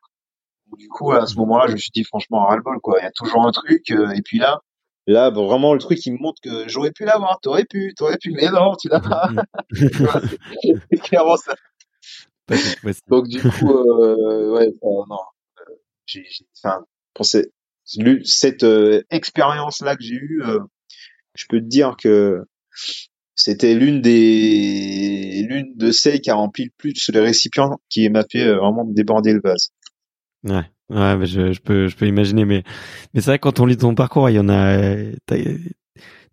Du coup à ce moment-là je me suis dit franchement ras-le-bol quoi, il y a toujours un truc euh, et puis là là vraiment le truc il me montre que j'aurais pu l'avoir, t'aurais pu, t'aurais pu, mais non tu l'as pas. c'est clairement ça. Donc du coup euh, ouais non. Euh, j'ai enfin pour cette, cette expérience là que j'ai eue je peux te dire que c'était l'une des l'une de celles qui a rempli le plus les récipients qui m'a fait euh, vraiment déborder le vase. Ouais, ouais, je, peux je peux imaginer, mais mais c'est vrai que quand on lit ton parcours, il y en a t'as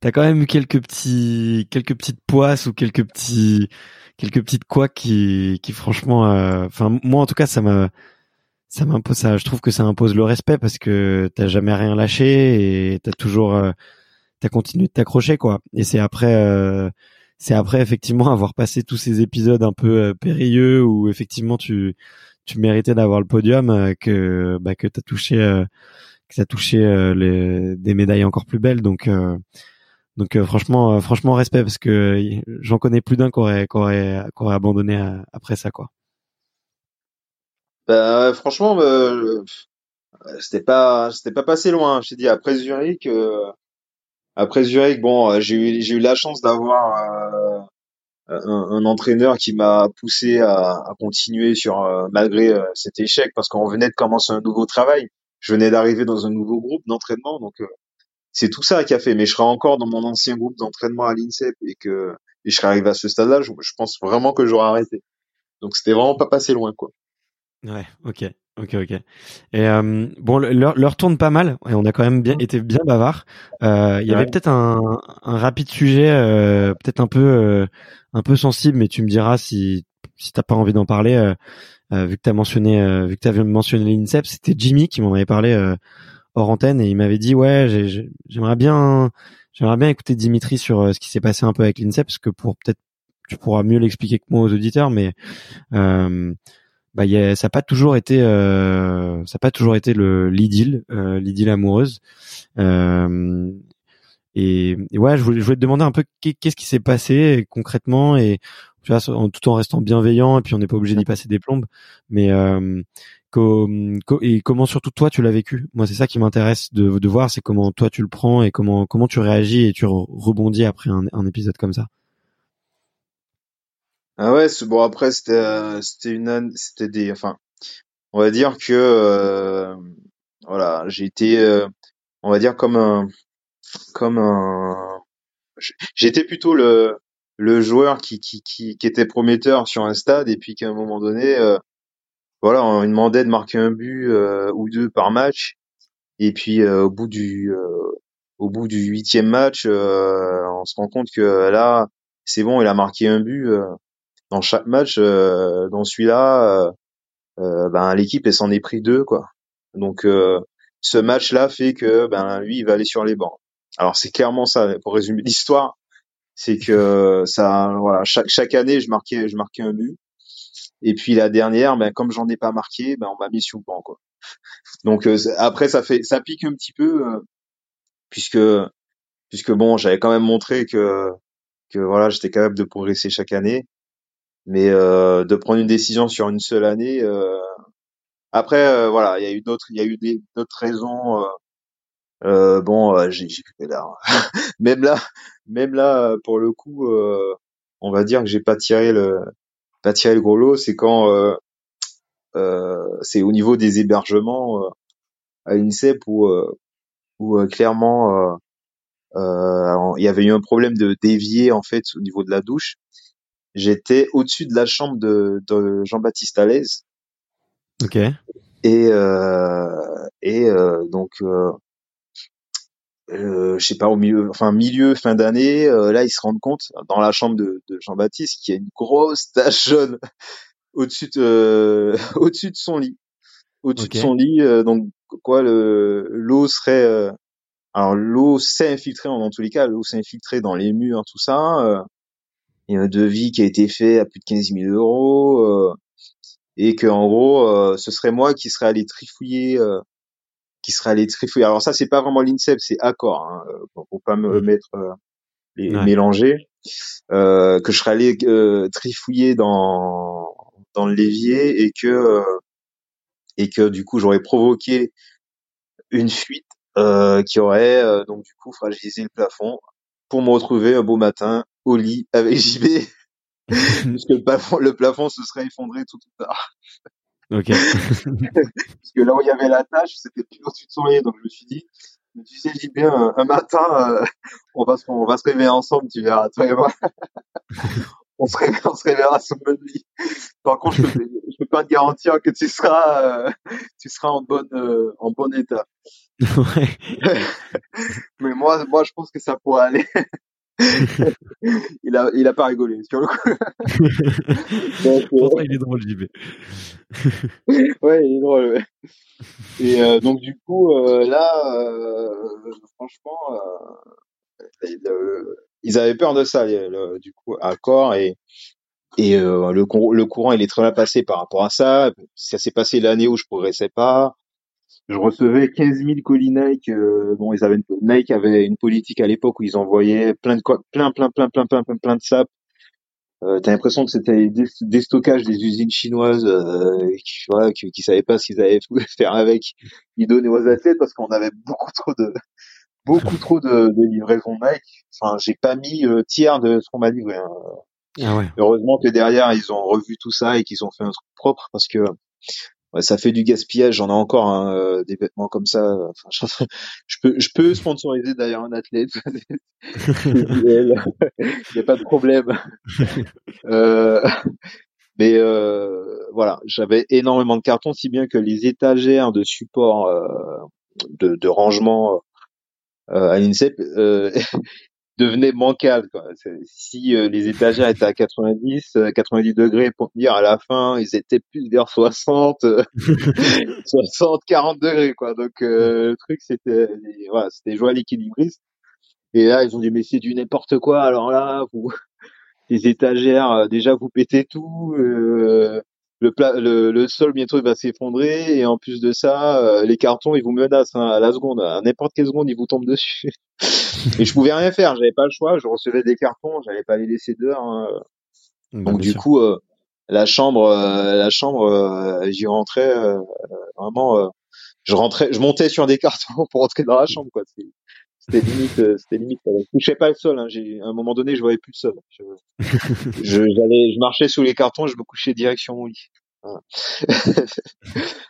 as quand même quelques petits quelques petites poisses ou quelques petits quelques petites quoi qui qui franchement, euh, enfin moi en tout cas ça m'a ça m'impose ça je trouve que ça impose le respect parce que t'as jamais rien lâché et t'as toujours euh, t'as continué de t'accrocher quoi. Et c'est après, euh, c'est après effectivement avoir passé tous ces épisodes un peu euh, périlleux où effectivement tu tu méritais d'avoir le podium euh, que bah que t'as touché que t'as touché les, des médailles encore plus belles. Donc Donc franchement, franchement respect parce que j'en connais plus d'un qui aurait, qui aurait, qui aurait abandonné après ça quoi. Bah, franchement, c'était pas, c'était pas passé loin. Je t'ai dit après Zurich, après Zurich, bon, j'ai eu, j'ai eu la chance d'avoir un, un, entraîneur qui m'a poussé à, à, continuer sur euh, malgré euh, cet échec parce qu'on venait de commencer un nouveau travail. Je venais d'arriver dans un nouveau groupe d'entraînement, donc euh, c'est tout ça qui a fait. Mais je serais encore dans mon ancien groupe d'entraînement à l'INSEP et que et je serais arrivé à ce stade-là, je, je pense vraiment que j'aurais arrêté. Donc c'était vraiment pas passé loin, quoi. Ouais, ok. Ok, ok. Et euh, bon, l'heure tourne pas mal. Et on a quand même bien été bien bavard. Euh, il y avait peut-être un, un, rapide sujet, euh, peut-être un peu euh, un peu sensible, mais tu me diras si si t'as pas envie d'en parler. Euh, vu que t'as mentionné, vu que t'avais mentionné l'INSEP, c'était Jimmy qui m'en avait parlé hors antenne et il m'avait dit ouais, j'aimerais bien j'aimerais bien écouter Dimitri sur ce qui s'est passé un peu avec l'INSEP, parce que pour peut-être tu pourras mieux l'expliquer que moi aux auditeurs, mais bah ça n'a pas toujours été euh, ça pas toujours été le l'idylle euh, amoureuse. Euh, et, ouais je voulais, je voulais te demander un peu qu'est-ce qui s'est passé concrètement et tu vois tout en restant bienveillant et puis on n'est pas obligé d'y passer des plombes. Mais euh, et comment surtout toi tu l'as vécu? Moi c'est ça qui m'intéresse de, de voir c'est comment toi tu le prends et comment comment tu réagis et tu rebondis après un, un épisode comme ça ah ouais, bon après c'était euh, c'était une c'était des enfin on va dire que euh, voilà, j'ai été euh, on va dire comme un comme un j'étais plutôt le le joueur qui, qui qui qui était prometteur sur un stade et puis qu'à un moment donné voilà, on me demandait de marquer un but ou deux par match et puis au bout du au bout du huitième match on se rend compte que là c'est bon, il a marqué un but dans chaque match, euh, dans celui-là, euh, euh, ben l'équipe elle s'en est pris deux quoi. Donc ce match-là fait que ben lui il va aller sur les bancs. Alors c'est clairement ça. Pour résumer l'histoire, c'est que ça voilà chaque chaque année je marquais je marquais un but. Et puis la dernière, ben comme j'en ai pas marqué, ben on m'a mis sur le banc quoi. Donc après ça fait ça pique un petit peu puisque puisque bon j'avais quand même montré que que voilà j'étais capable de progresser chaque année mais euh, de prendre une décision sur une seule année. Euh, après, euh, voilà, il y a eu d'autres, il y a eu d'autres raisons. Euh, bon, j'ai, j'ai là. même là, même là, pour le coup, on va dire que j'ai pas tiré le, pas tiré le gros lot. C'est quand c'est au niveau des hébergements à l'INSEP où, où clairement il y avait eu un problème de dévier en fait au niveau de la douche j'étais au-dessus de la chambre de, de Jean-Baptiste Alaise. Ok. Et euh, et euh, donc euh, euh, je sais pas au milieu, enfin milieu fin d'année, euh, là ils se rendent compte dans la chambre de, de Jean-Baptiste qu'il y a une grosse tache jaune au-dessus de au-dessus de son lit, au-dessus de son lit. donc quoi, le l'eau serait alors l'eau s'est infiltrée en dans tous les cas, l'eau s'est infiltrée dans les murs, tout ça il y a un devis qui a été fait à plus de 15 000 euros euh, et que en gros euh, ce serait moi qui serais allé trifouiller euh, qui serait allé trifouiller. Alors ça c'est pas vraiment l'INSEP c'est Accor hein, pour, pas me mmh. mettre les mélanger que je serais allé trifouiller dans dans le l'évier et que et que du coup j'aurais provoqué une fuite qui aurait donc du coup fragilisé le plafond pour me retrouver un beau matin au lit avec JB puisque le plafond, le plafond se serait effondré tout tout tard. Ok. Parce que là où il y avait la tâche, c'était plus au-dessus de son lit, donc je me suis dit, tu sais JB, un, un matin, euh, on va se, on va se réveiller ensemble, tu verras, toi et moi. on se réveillera, on se réveillera sur le lit. Par contre, je peux, je peux pas te garantir que tu seras, euh, tu seras en bonne, euh, en bon état. Ouais. Mais moi, moi, je pense que ça pourrait aller. il a, il a pas rigolé sur le coup. Pourtant, il est drôle, JB. ouais, il est drôle. Ouais. Et euh, donc du coup, euh, là, euh, franchement, euh, ils avaient peur de ça, le, du coup, à corps et et le, le courant, il est très bien passé par rapport à ça. Ça s'est passé l'année où je progressais pas. Je recevais 15 000 colis Nike. euh, bon, ils avaient une, Nike avait une politique à l'époque où ils envoyaient plein de plein plein plein plein plein plein, plein de sap. Euh, T'as l'impression que c'était des, des stockages des usines chinoises euh, qui, voilà, qui, qui savaient pas ce qu'ils allaient faire avec. Ils donnaient aux athlètes parce qu'on avait beaucoup trop de beaucoup trop de, de livraisons Nike. Enfin, j'ai pas mis euh, tiers de ce qu'on m'a livré. hein. Ah ouais. Heureusement que derrière ils ont revu tout ça et qu'ils ont fait un truc propre parce que ouais, ça fait du gaspillage. J'en ai encore hein, euh, des vêtements comme ça. Enfin, je, je peux je peux sponsoriser d'ailleurs un athlète. Il n'y a pas de problème. Euh, mais euh, voilà, j'avais énormément de cartons, si bien que les étagères de support euh, de, de rangement euh, à l'INSEP euh, devenaient bancales. Quoi. Si euh, les étagères étaient à 90, euh, 90 degrés pour tenir à la fin, ils étaient plus vers 60, euh, 60, 40 degrés. Quoi. Donc euh, le truc, c'était voilà, c'était jouer à l'équilibriste. Et là, ils ont dit mais c'est du n'importe quoi. Alors là, vous les étagères, euh, déjà vous pétez tout, euh, le, le, le sol bientôt il va s'effondrer et en plus de ça, euh, les cartons ils vous menacent hein, à la seconde, à n'importe quelle seconde ils vous tombent dessus. et je pouvais rien faire, j'avais pas le choix, je recevais des cartons, j'allais pas les laisser dehors. hein. Bah, Donc du sûr. coup, euh, la chambre, euh, la chambre, euh, j'y rentrais euh, vraiment, euh, je rentrais, je montais sur des cartons pour rentrer dans la chambre quoi. C'était limite, euh, c'était limite. Je touchais pas le sol. Hein. J'ai, à un moment donné, je voyais plus le sol. Je, je, j'allais, je marchais sous les cartons, je me couchais direction au lit. Voilà.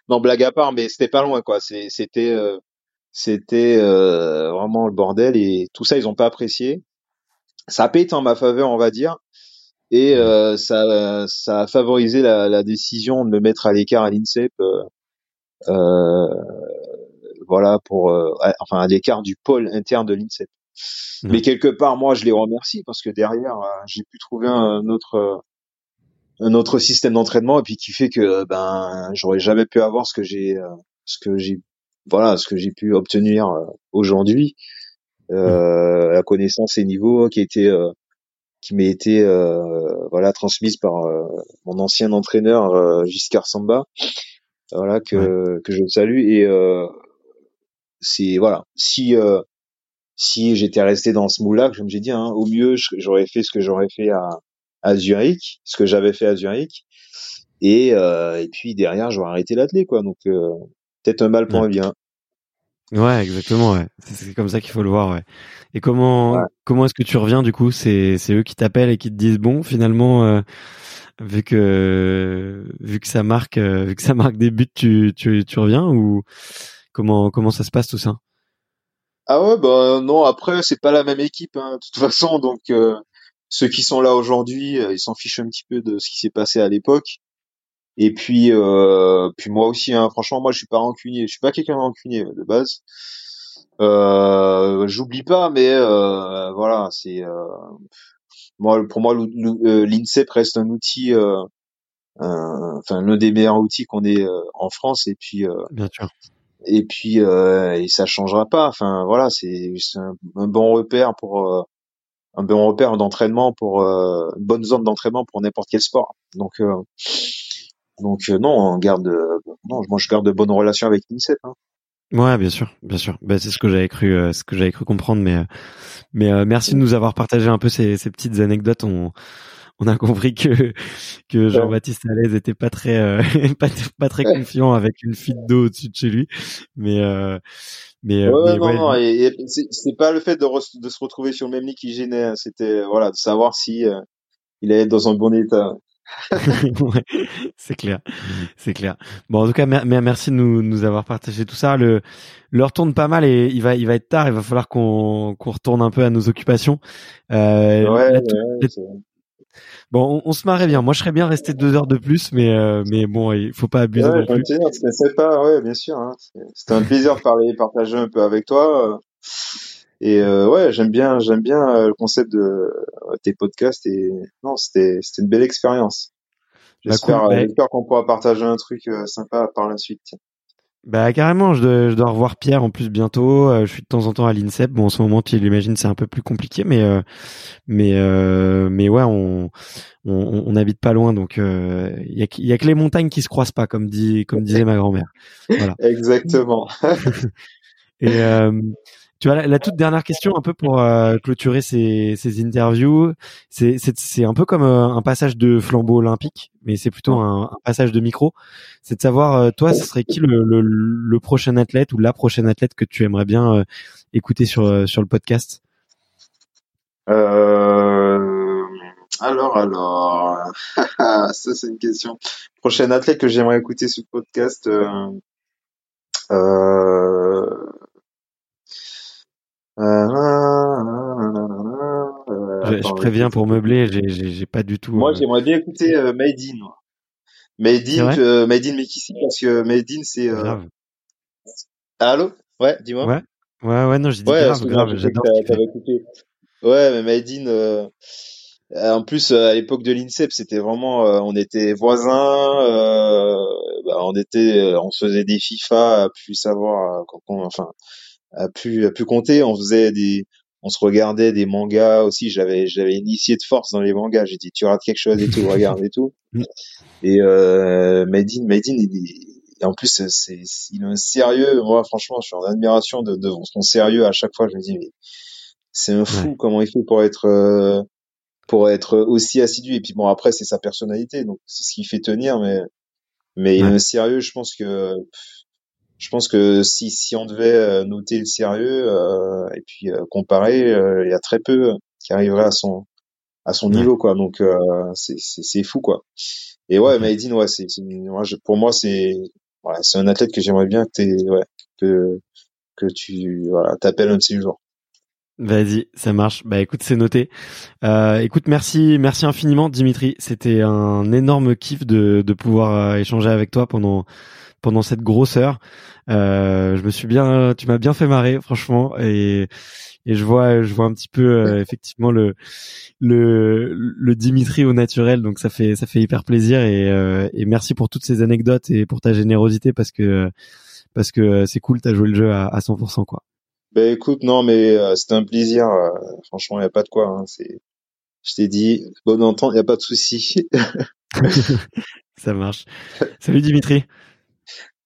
non, blague à part, mais c'était pas loin, quoi. C'est- C'était, euh, c'était euh, vraiment le bordel et tout ça, ils ont pas apprécié. Ça été en ma faveur, on va dire, et euh, ça, ça a favorisé la, la décision de me mettre à l'écart à l'INSEP. euh, voilà pour, euh, à- enfin, à l'écart du pôle interne de l'INSEP. Ouais. Mais quelque part, moi, je les remercie parce que derrière, euh, j'ai pu trouver un autre, euh, un autre système d'entraînement et puis qui fait que ben j'aurais jamais pu avoir ce que j'ai, ce que j'ai, voilà, ce que j'ai pu obtenir aujourd'hui, euh, la connaissance et niveau qui été, euh, qui m'a été, euh, voilà, transmise par mon ancien entraîneur Giscard Samba, voilà que que je salue et euh, c'est voilà si euh, si j'étais resté dans ce moule-là, comme j'ai dit, hein, au mieux, j'aurais fait ce que j'aurais fait à, à Zurich, ce que j'avais fait à Zurich, et, euh, et puis derrière, j'aurais arrêté l'athlé, quoi. Donc, euh, peut-être un mal pour un bien. Ouais, exactement. Ouais. C'est comme ça qu'il faut le voir. Ouais. Et comment Ouais. comment est-ce que tu reviens du coup? C'est c'est eux qui t'appellent et qui te disent bon finalement euh, vu que vu que ça marque euh, vu que ça marque des buts tu tu tu reviens ou comment comment ça se passe tout ça? Ah ouais, bah non, après, c'est pas la même équipe, hein, de toute façon, donc euh, ceux qui sont là aujourd'hui, euh, ils s'en fichent un petit peu de ce qui s'est passé à l'époque. Et puis, euh, puis moi aussi, hein, franchement, moi, je suis pas rancunier, je suis pas quelqu'un de rancunier de base. Euh, j'oublie pas, mais euh, voilà, c'est euh, moi, pour moi, l'INSEP reste un outil, euh, enfin l'un des meilleurs outils qu'on ait euh, en France. Et puis, euh, Bien sûr. Et puis, euh, et ça changera pas. Enfin, voilà, c'est un, un bon repère pour euh, un bon repère d'entraînement pour euh, une bonne zone d'entraînement pour n'importe quel sport. Donc, euh, donc euh, non, on garde, non, je garde de bonnes relations avec l'INSEP. Hein. Ouais, bien sûr, bien sûr. Bah, c'est ce que j'avais cru, euh, ce que j'avais cru comprendre, mais euh, mais euh, merci de nous avoir partagé un peu ces, ces petites anecdotes. On a compris que que Jean-Baptiste Alaise était pas très euh, pas, pas très confiant avec une fuite d'eau au-dessus de chez lui, mais euh, mais, euh, Ouais, mais non, ouais, non, et, et c'est pas le fait de, re- de se retrouver sur le même lit qui gênait, hein, c'était voilà de savoir si euh, il allait être dans un bon état. Ouais, c'est clair, c'est clair. Bon, en tout cas, mer- mer- merci de nous, nous avoir partagé tout ça. Le l'heure tourne pas mal et il va il va être tard. Il va falloir qu'on qu'on retourne un peu à nos occupations. Euh, Ouais, là, ouais, bon, on, on se marrait bien. Moi, je serais bien resté deux heures de plus, mais euh, mais bon, il faut pas abuser ouais, non plus. 21, c'était sympa, ouais, bien sûr. Hein. C'est- C'était un plaisir de parler, partager un peu avec toi. Et euh, ouais, j'aime bien, j'aime bien euh, le concept de tes podcasts et non, c'était c'était une belle expérience. Bah, cool. Bah, j'espère qu'on pourra partager un truc sympa par la suite. Bah carrément, je dois, je dois revoir Pierre en plus bientôt. Euh, je suis de temps en temps à l'INSEP. Bon, en ce moment, tu l'imagines, c'est un peu plus compliqué, mais euh, mais euh, mais ouais, on on, on habite pas loin, donc il y a, y, a, que les montagnes qui se croisent pas, comme dit comme disait ma grand-mère. Voilà. Exactement. Et tu vois, la, toute dernière question, un peu pour euh, clôturer ces, ces interviews, c'est, c'est, un peu comme euh, un passage de flambeau olympique, mais c'est plutôt un, passage de micro. C'est de savoir, euh, toi, ce serait qui le, le, le, prochain athlète ou la prochaine athlète que tu aimerais bien écouter sur, sur le podcast? Alors, alors, ça c'est une question. Prochaine athlète que j'aimerais écouter sur le podcast. Euh, je, préviens pour meubler, j'ai pas du tout. Moi, euh, j'aimerais bien écouter euh, Made in. Made in, euh, Made in parce que Made in, c'est. Euh... Allô? Ouais, dis-moi. Ouais, ouais, ouais, non, j'ai dit ouais, grave, grave, j'adore. Ouais, mais Made in. Euh... En plus, à l'époque de l'INSEP, c'était vraiment, on était voisins, euh, bah, on était, on se faisait des FIFA, à plus savoir, enfin, a pu a pu compter. On faisait des, on se regardait des mangas aussi. J'avais j'avais initié de force dans les mangas. J'ai dit tu rates quelque chose et tout, regarde et tout. Mm. Et euh, Medine, Medine, il, en plus c'est il est un sérieux. Moi franchement, je suis en admiration de, de son sérieux. À chaque fois, je me dis mais c'est un fou comment il fait pour être euh, pour être aussi assidu. Et puis bon après c'est sa personnalité, donc c'est ce qui fait tenir. Mais mais il est un sérieux. Je pense que je pense que si, si on devait euh, noter le sérieux euh, et puis euh, comparer, il y a très peu qui arriveraient à son à son niveau quoi. Donc c'est c'est fou quoi. Et ouais, Maïdine, ouais, c'est moi pour moi c'est voilà, c'est un athlète que j'aimerais bien que ouais que que tu voilà t'appelles un de ces jours. Vas-y, ça marche. Bah écoute, c'est noté. Euh, écoute, merci, merci infiniment, Dimitri. C'était un énorme kiff de de pouvoir échanger avec toi pendant pendant cette grosse heure. Euh, je me suis bien, tu m'as bien fait marrer, franchement, et et je vois, je vois un petit peu euh, effectivement le le le Dimitri au naturel, donc ça fait ça fait hyper plaisir et euh, et merci pour toutes ces anecdotes et pour ta générosité parce que parce que c'est cool, t'as joué le jeu à, à 100% quoi. Ben écoute, non mais c'était un plaisir. franchement, il y a pas de quoi. Hein, c'est, je t'ai dit, bonne entente, il y a pas de souci. ça marche. Salut Dimitri.